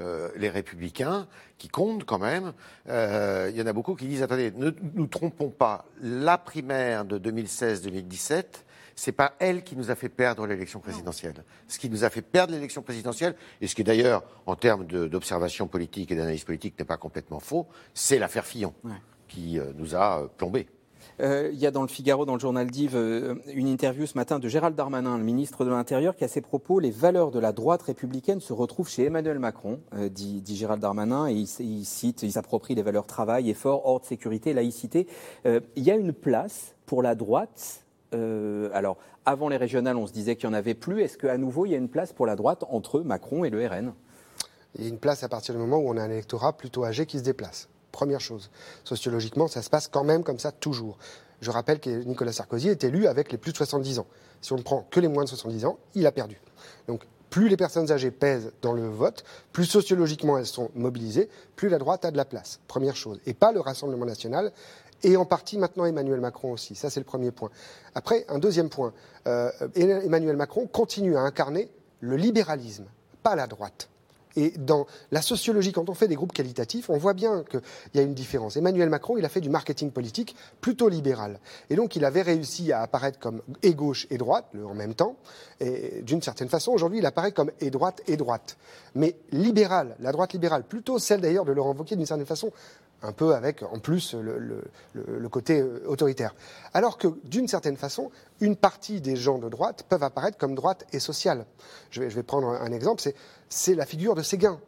Speaker 2: euh, les républicains, qui comptent quand même, euh, il y en a beaucoup qui disent attendez, ne nous trompons pas, la primaire de 2016-2017, c'est pas elle qui nous a fait perdre l'élection présidentielle. Ce qui nous a fait perdre l'élection présidentielle, et ce qui d'ailleurs, en termes d'observation politique et d'analyse politique, n'est pas complètement faux, c'est l'affaire Fillon qui euh, nous a plombés.
Speaker 1: Euh, il y a dans le Figaro, dans le journal d'Yves, euh, une interview ce matin de Gérald Darmanin, le ministre de l'Intérieur, qui à ses propos, les valeurs de la droite républicaine se retrouvent chez Emmanuel Macron, euh, dit, Gérald Darmanin, et il, cite, il s'approprie les valeurs travail, effort, ordre, sécurité, laïcité. il y a une place pour la droite. alors, avant les régionales, on se disait qu'il n'y en avait plus. Est-ce qu'à nouveau, il y a une place pour la droite entre Macron et le RN
Speaker 5: Il y a une place à partir du moment où on a un électorat plutôt âgé qui se déplace. Première chose. Sociologiquement, ça se passe quand même comme ça toujours. Je rappelle que Nicolas Sarkozy est élu avec les plus de 70 ans. Si on ne prend que les moins de 70 ans, il a perdu. Donc, plus les personnes âgées pèsent dans le vote, plus sociologiquement elles sont mobilisées, plus la droite a de la place. Première chose. Et pas le Rassemblement national. Et en partie maintenant Emmanuel Macron aussi. Ça, c'est le premier point. Après, un deuxième point. Euh, Emmanuel Macron continue à incarner le libéralisme, pas la droite. Et dans la sociologie, quand on fait des groupes qualitatifs, on voit bien qu'il y a une différence. Emmanuel Macron, il a fait du marketing politique plutôt libéral. Et donc, il avait réussi à apparaître comme et gauche et droite, en même temps. Et d'une certaine façon, aujourd'hui, il apparaît comme et droite et droite. Mais libéral, la droite libérale, plutôt celle d'ailleurs de Laurent Wauquiez, d'une certaine façon, un peu avec en plus le, côté euh, autoritaire. Alors que d'une certaine façon, une partie des gens de droite peuvent apparaître comme droite et sociale. Je vais, prendre un exemple, c'est la figure de Séguin.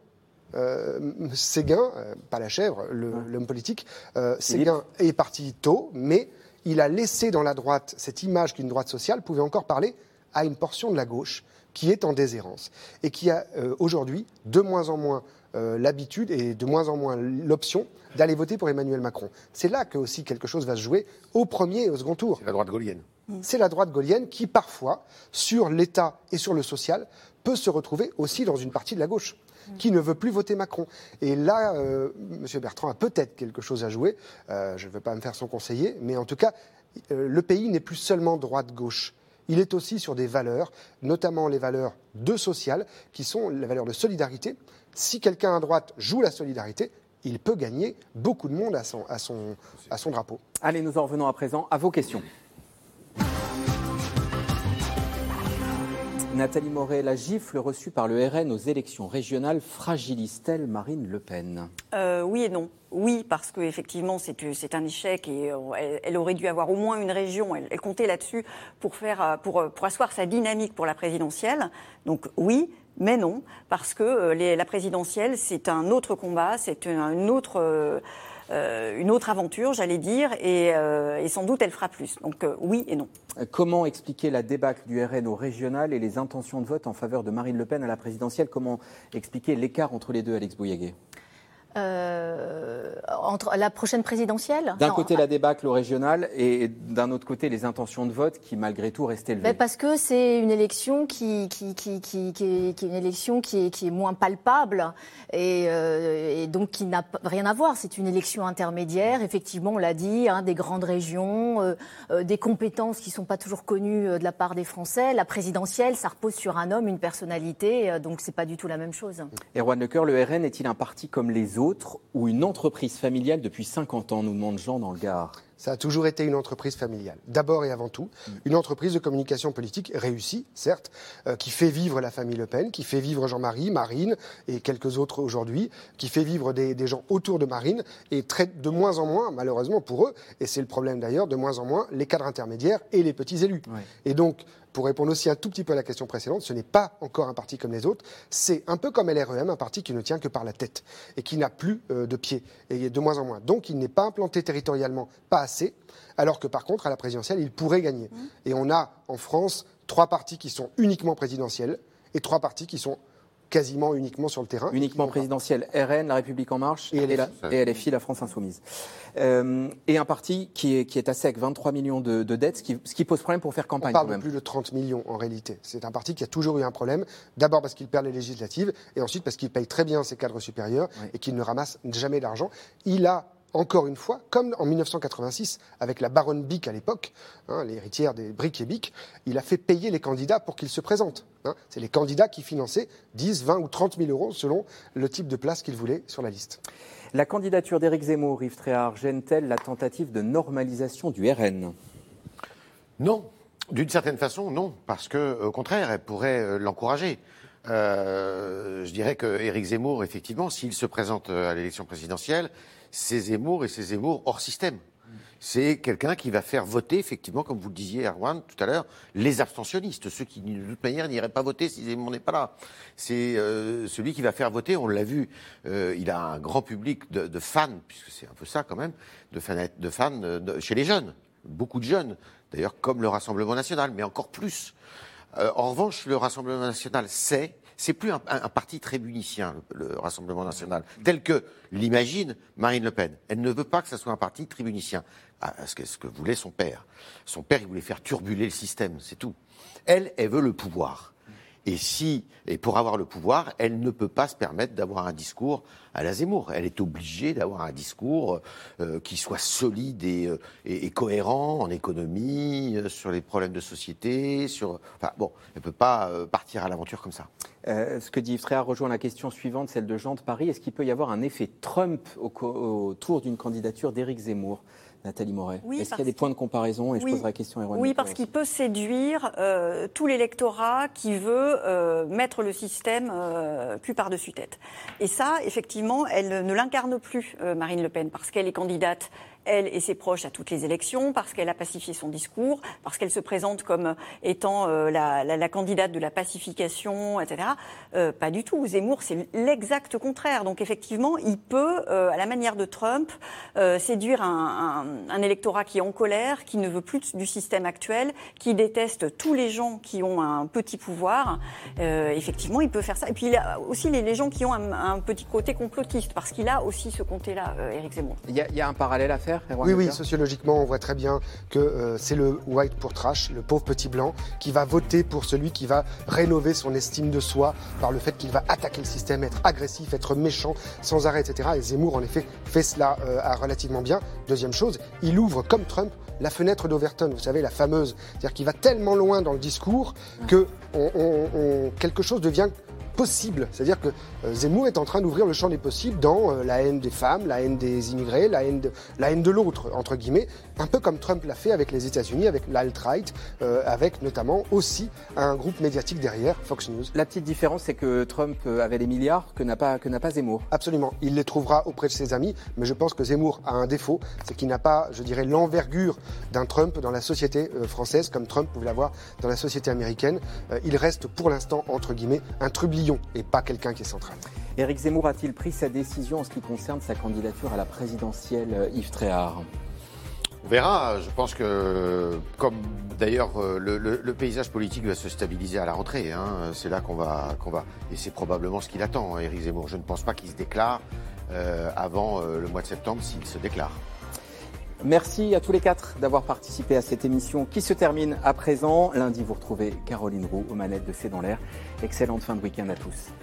Speaker 5: Euh, Séguin, euh, pas la chèvre, l'homme politique, euh, Séguin est parti tôt, mais il a laissé dans la droite cette image qu'une droite sociale pouvait encore parler à une portion de la gauche qui est en déshérence et qui a aujourd'hui de moins en moins l'habitude et de moins en moins l'option d'aller voter pour Emmanuel Macron. C'est là que aussi quelque chose va se jouer au premier et au second tour.
Speaker 2: C'est la droite gaulienne.
Speaker 5: C'est la droite gaulienne qui, parfois, sur l'État et sur le social, peut se retrouver aussi dans une partie de la gauche. qui ne veut plus voter Macron. Et là, euh, M. Bertrand a peut-être quelque chose à jouer. Euh, je ne veux pas me faire son conseiller, mais en tout cas, euh, le pays n'est plus seulement droite-gauche. Il est aussi sur des valeurs, notamment les valeurs de social, qui sont les valeurs de solidarité. Si quelqu'un à droite joue la solidarité, il peut gagner beaucoup de monde à son, à son, à son drapeau.
Speaker 1: Allez, nous en revenons à présent à vos questions. Nathalie Moret, la gifle reçue par le RN aux élections régionales fragilise-t-elle Marine Le Pen?
Speaker 3: Euh, oui et non. Oui, parce qu'effectivement, c'est un échec et euh, elle, aurait dû avoir au moins une région. Elle, comptait là-dessus euh, pour, asseoir sa dynamique pour la présidentielle. Donc oui, mais non, parce que la présidentielle, c'est un autre combat, c'est un- autre. Euh, une autre aventure, j'allais dire, et, euh, et sans doute elle fera plus. Donc euh, oui et non.
Speaker 1: Comment expliquer la débâcle du RN au régional et les intentions de vote en faveur de Marine Le Pen à la présidentielle? Comment expliquer l'écart entre les deux, Alex Bouillaguet
Speaker 4: Euh, entre la prochaine présidentielle
Speaker 1: D'un côté, la débâcle au régional et d'un autre côté, les intentions de vote qui, malgré tout, restent élevées.
Speaker 4: Ben, parce que c'est une élection qui, qui, qui, qui, qui est, qui est une élection qui est, qui est moins palpable et, euh, et donc qui n'a rien à voir. C'est une élection intermédiaire, effectivement, on l'a dit, hein, des grandes régions, euh, des compétences qui ne sont pas toujours connues de la part des Français. La présidentielle, ça repose sur un homme, une personnalité, donc c'est pas du tout la même chose.
Speaker 1: Erwan Lecoeur, le RN est-il un parti comme les autres? Ou une entreprise familiale depuis 50 ans, nous demande Jean dans le Gard
Speaker 5: Ça a toujours été une entreprise familiale, d'abord et avant tout. Une entreprise de communication politique réussie, certes, euh, qui fait vivre la famille Le Pen, qui fait vivre Jean-Marie, Marine et quelques autres aujourd'hui, qui fait vivre des, des gens autour de Marine et traite de moins en moins, malheureusement pour eux, et c'est le problème d'ailleurs, de moins en moins les cadres intermédiaires et les petits élus. Et donc, pour répondre aussi un tout petit peu à la question précédente, ce n'est pas encore un parti comme les autres. C'est un peu comme LREM, un parti qui ne tient que par la tête et qui n'a plus euh, de pied et de moins en moins. Donc, il n'est pas implanté territorialement, pas assez. Alors que par contre, à la présidentielle, il pourrait gagner. Et on a en France trois partis qui sont uniquement présidentiels et trois partis qui sont quasiment uniquement sur le terrain.
Speaker 1: Uniquement présidentielle, RN, La République En Marche
Speaker 5: Et
Speaker 1: et, la,
Speaker 5: LFI.
Speaker 1: et LFI, la France Insoumise. Euh, et un parti qui est, qui est à sec, 23 millions de, de dettes, ce qui, ce qui pose problème pour faire
Speaker 5: On
Speaker 1: campagne
Speaker 5: parle
Speaker 1: quand
Speaker 5: de plus de 30 millions en réalité. C'est un parti qui a toujours eu un problème. D'abord parce qu'il perd les législatives et ensuite parce qu'il paye très bien ses cadres supérieurs et qu'il ne ramasse jamais d'argent. Il a encore une fois, comme en 1986 avec la baronne Bic à l'époque, hein, l'héritière des Bric et Bic, il a fait payer les candidats pour qu'ils se présentent. hein. C'est les candidats qui finançaient 10, 20 ou 30 000 euros selon le type de place qu'ils voulaient sur la liste.
Speaker 1: La candidature d'Éric Zemmour, Yves Tréhard, gêne-t-elle la tentative de normalisation du RN
Speaker 2: Non, d'une certaine façon, non, parce que au contraire, elle pourrait euh, l'encourager. Euh, je dirais que Éric Zemmour, effectivement, s'il se présente euh, à l'élection présidentielle, c'est Zemmour et c'est Zemmour hors système. C'est quelqu'un qui va faire voter, effectivement, comme vous le disiez, Erwan, tout à l'heure, les abstentionnistes, ceux qui, de toute manière, n'iraient pas voter si Zemmour n'est pas là. C'est euh, celui qui va faire voter, on l'a vu, euh, il a un grand public de, fans, puisque c'est un peu ça quand même, de fans, euh, chez les jeunes, beaucoup de jeunes, d'ailleurs comme le Rassemblement national, mais encore plus. En revanche, le Rassemblement national sait, c'est plus un, parti tribunicien, le, le Rassemblement national, tel que l'imagine Marine Le Pen. Elle ne veut pas que ce soit un parti tribunicien, Ah, ce que, ce que voulait son père. Son père, il voulait faire turbuler le système, c'est tout. Elle, elle veut le pouvoir. Et si, et pour avoir le pouvoir, elle ne peut pas se permettre d'avoir un discours à la Zemmour. Elle est obligée d'avoir un discours euh, qui soit solide et, euh, cohérent en économie, euh, sur les problèmes de société, sur. Enfin bon, elle peut pas partir à l'aventure comme ça.
Speaker 1: Ce que dit Yves rejoint la question suivante, celle de Jean de Paris. Est-ce qu'il peut y avoir un effet Trump autour d'une candidature d'Éric Zemmour? Nathalie Moret.
Speaker 3: Oui,
Speaker 1: Est-ce qu'il y a des points de comparaison Et je poserai la question à
Speaker 3: Oui, parce qu'il peut séduire euh, tout l'électorat qui veut euh, mettre le système euh, plus par-dessus tête. Et ça, effectivement, elle ne l'incarne plus, euh, Marine Le Pen, parce qu'elle est candidate, elle et ses proches, à toutes les élections, parce qu'elle a pacifié son discours, parce qu'elle se présente comme étant euh, la, la- la candidate de la pacification, etc. Euh, pas du tout. Zemmour, c'est l'exact contraire. Donc, effectivement, il peut, euh, à la manière de Trump, euh, séduire un, un- un électorat qui est en colère, qui ne veut plus du système actuel, qui déteste tous les gens qui ont un petit pouvoir. Euh, effectivement, il peut faire ça. Et puis, il a aussi les, gens qui ont un, petit côté complotiste, parce qu'il a aussi ce côté-là, euh, Éric Zemmour.
Speaker 1: Il y, y a un parallèle à faire Erwan
Speaker 5: Oui, oui, sociologiquement, on voit très bien que euh, c'est le white pour trash, le pauvre petit blanc, qui va voter pour celui qui va rénover son estime de soi par le fait qu'il va attaquer le système, être agressif, être méchant sans arrêt, etc. Et Zemmour, en effet, fait cela euh, relativement bien. Deuxième chose, il ouvre, comme Trump, la fenêtre d'Overton, vous savez, la fameuse. C'est-à-dire qu'il va tellement loin dans le discours que on- on- on- quelque chose devient possible. C'est-à-dire que euh, Zemmour est en train d'ouvrir le champ des possibles dans euh, la haine des femmes, la haine des immigrés, la haine de l'autre, entre guillemets, un peu comme Trump l'a fait avec les États-Unis, avec l'alt-right, euh, avec notamment aussi un groupe médiatique derrière, Fox News.
Speaker 1: La petite différence, c'est que Trump euh, avait les milliards que n'a pas, que n'a pas Zemmour.
Speaker 5: Absolument. Il les trouvera auprès de ses amis, mais je pense que Zemmour a un défaut, c'est qu'il n'a pas, je dirais, l'envergure d'un Trump dans la société euh, française, comme Trump pouvait l'avoir dans la société américaine. Il reste pour l'instant, entre guillemets, un trublion et pas quelqu'un qui est central.
Speaker 1: Éric Zemmour a-t-il pris sa décision en ce qui concerne sa candidature à la présidentielle, Yves Tréhard?
Speaker 2: On verra. Je pense que, comme d'ailleurs euh, le, paysage politique va se stabiliser à la rentrée, hein, c'est là qu'on va, qu'on va, et c'est probablement ce qu'il attend, hein, Éric Zemmour. Je ne pense pas qu'il se déclare euh, avant euh, le mois de septembre s'il se déclare.
Speaker 1: Merci à tous les quatre d'avoir participé à cette émission qui se termine à présent. Lundi, vous retrouvez Caroline Roux aux manettes de C'est dans l'air. Excellente fin de week-end à tous.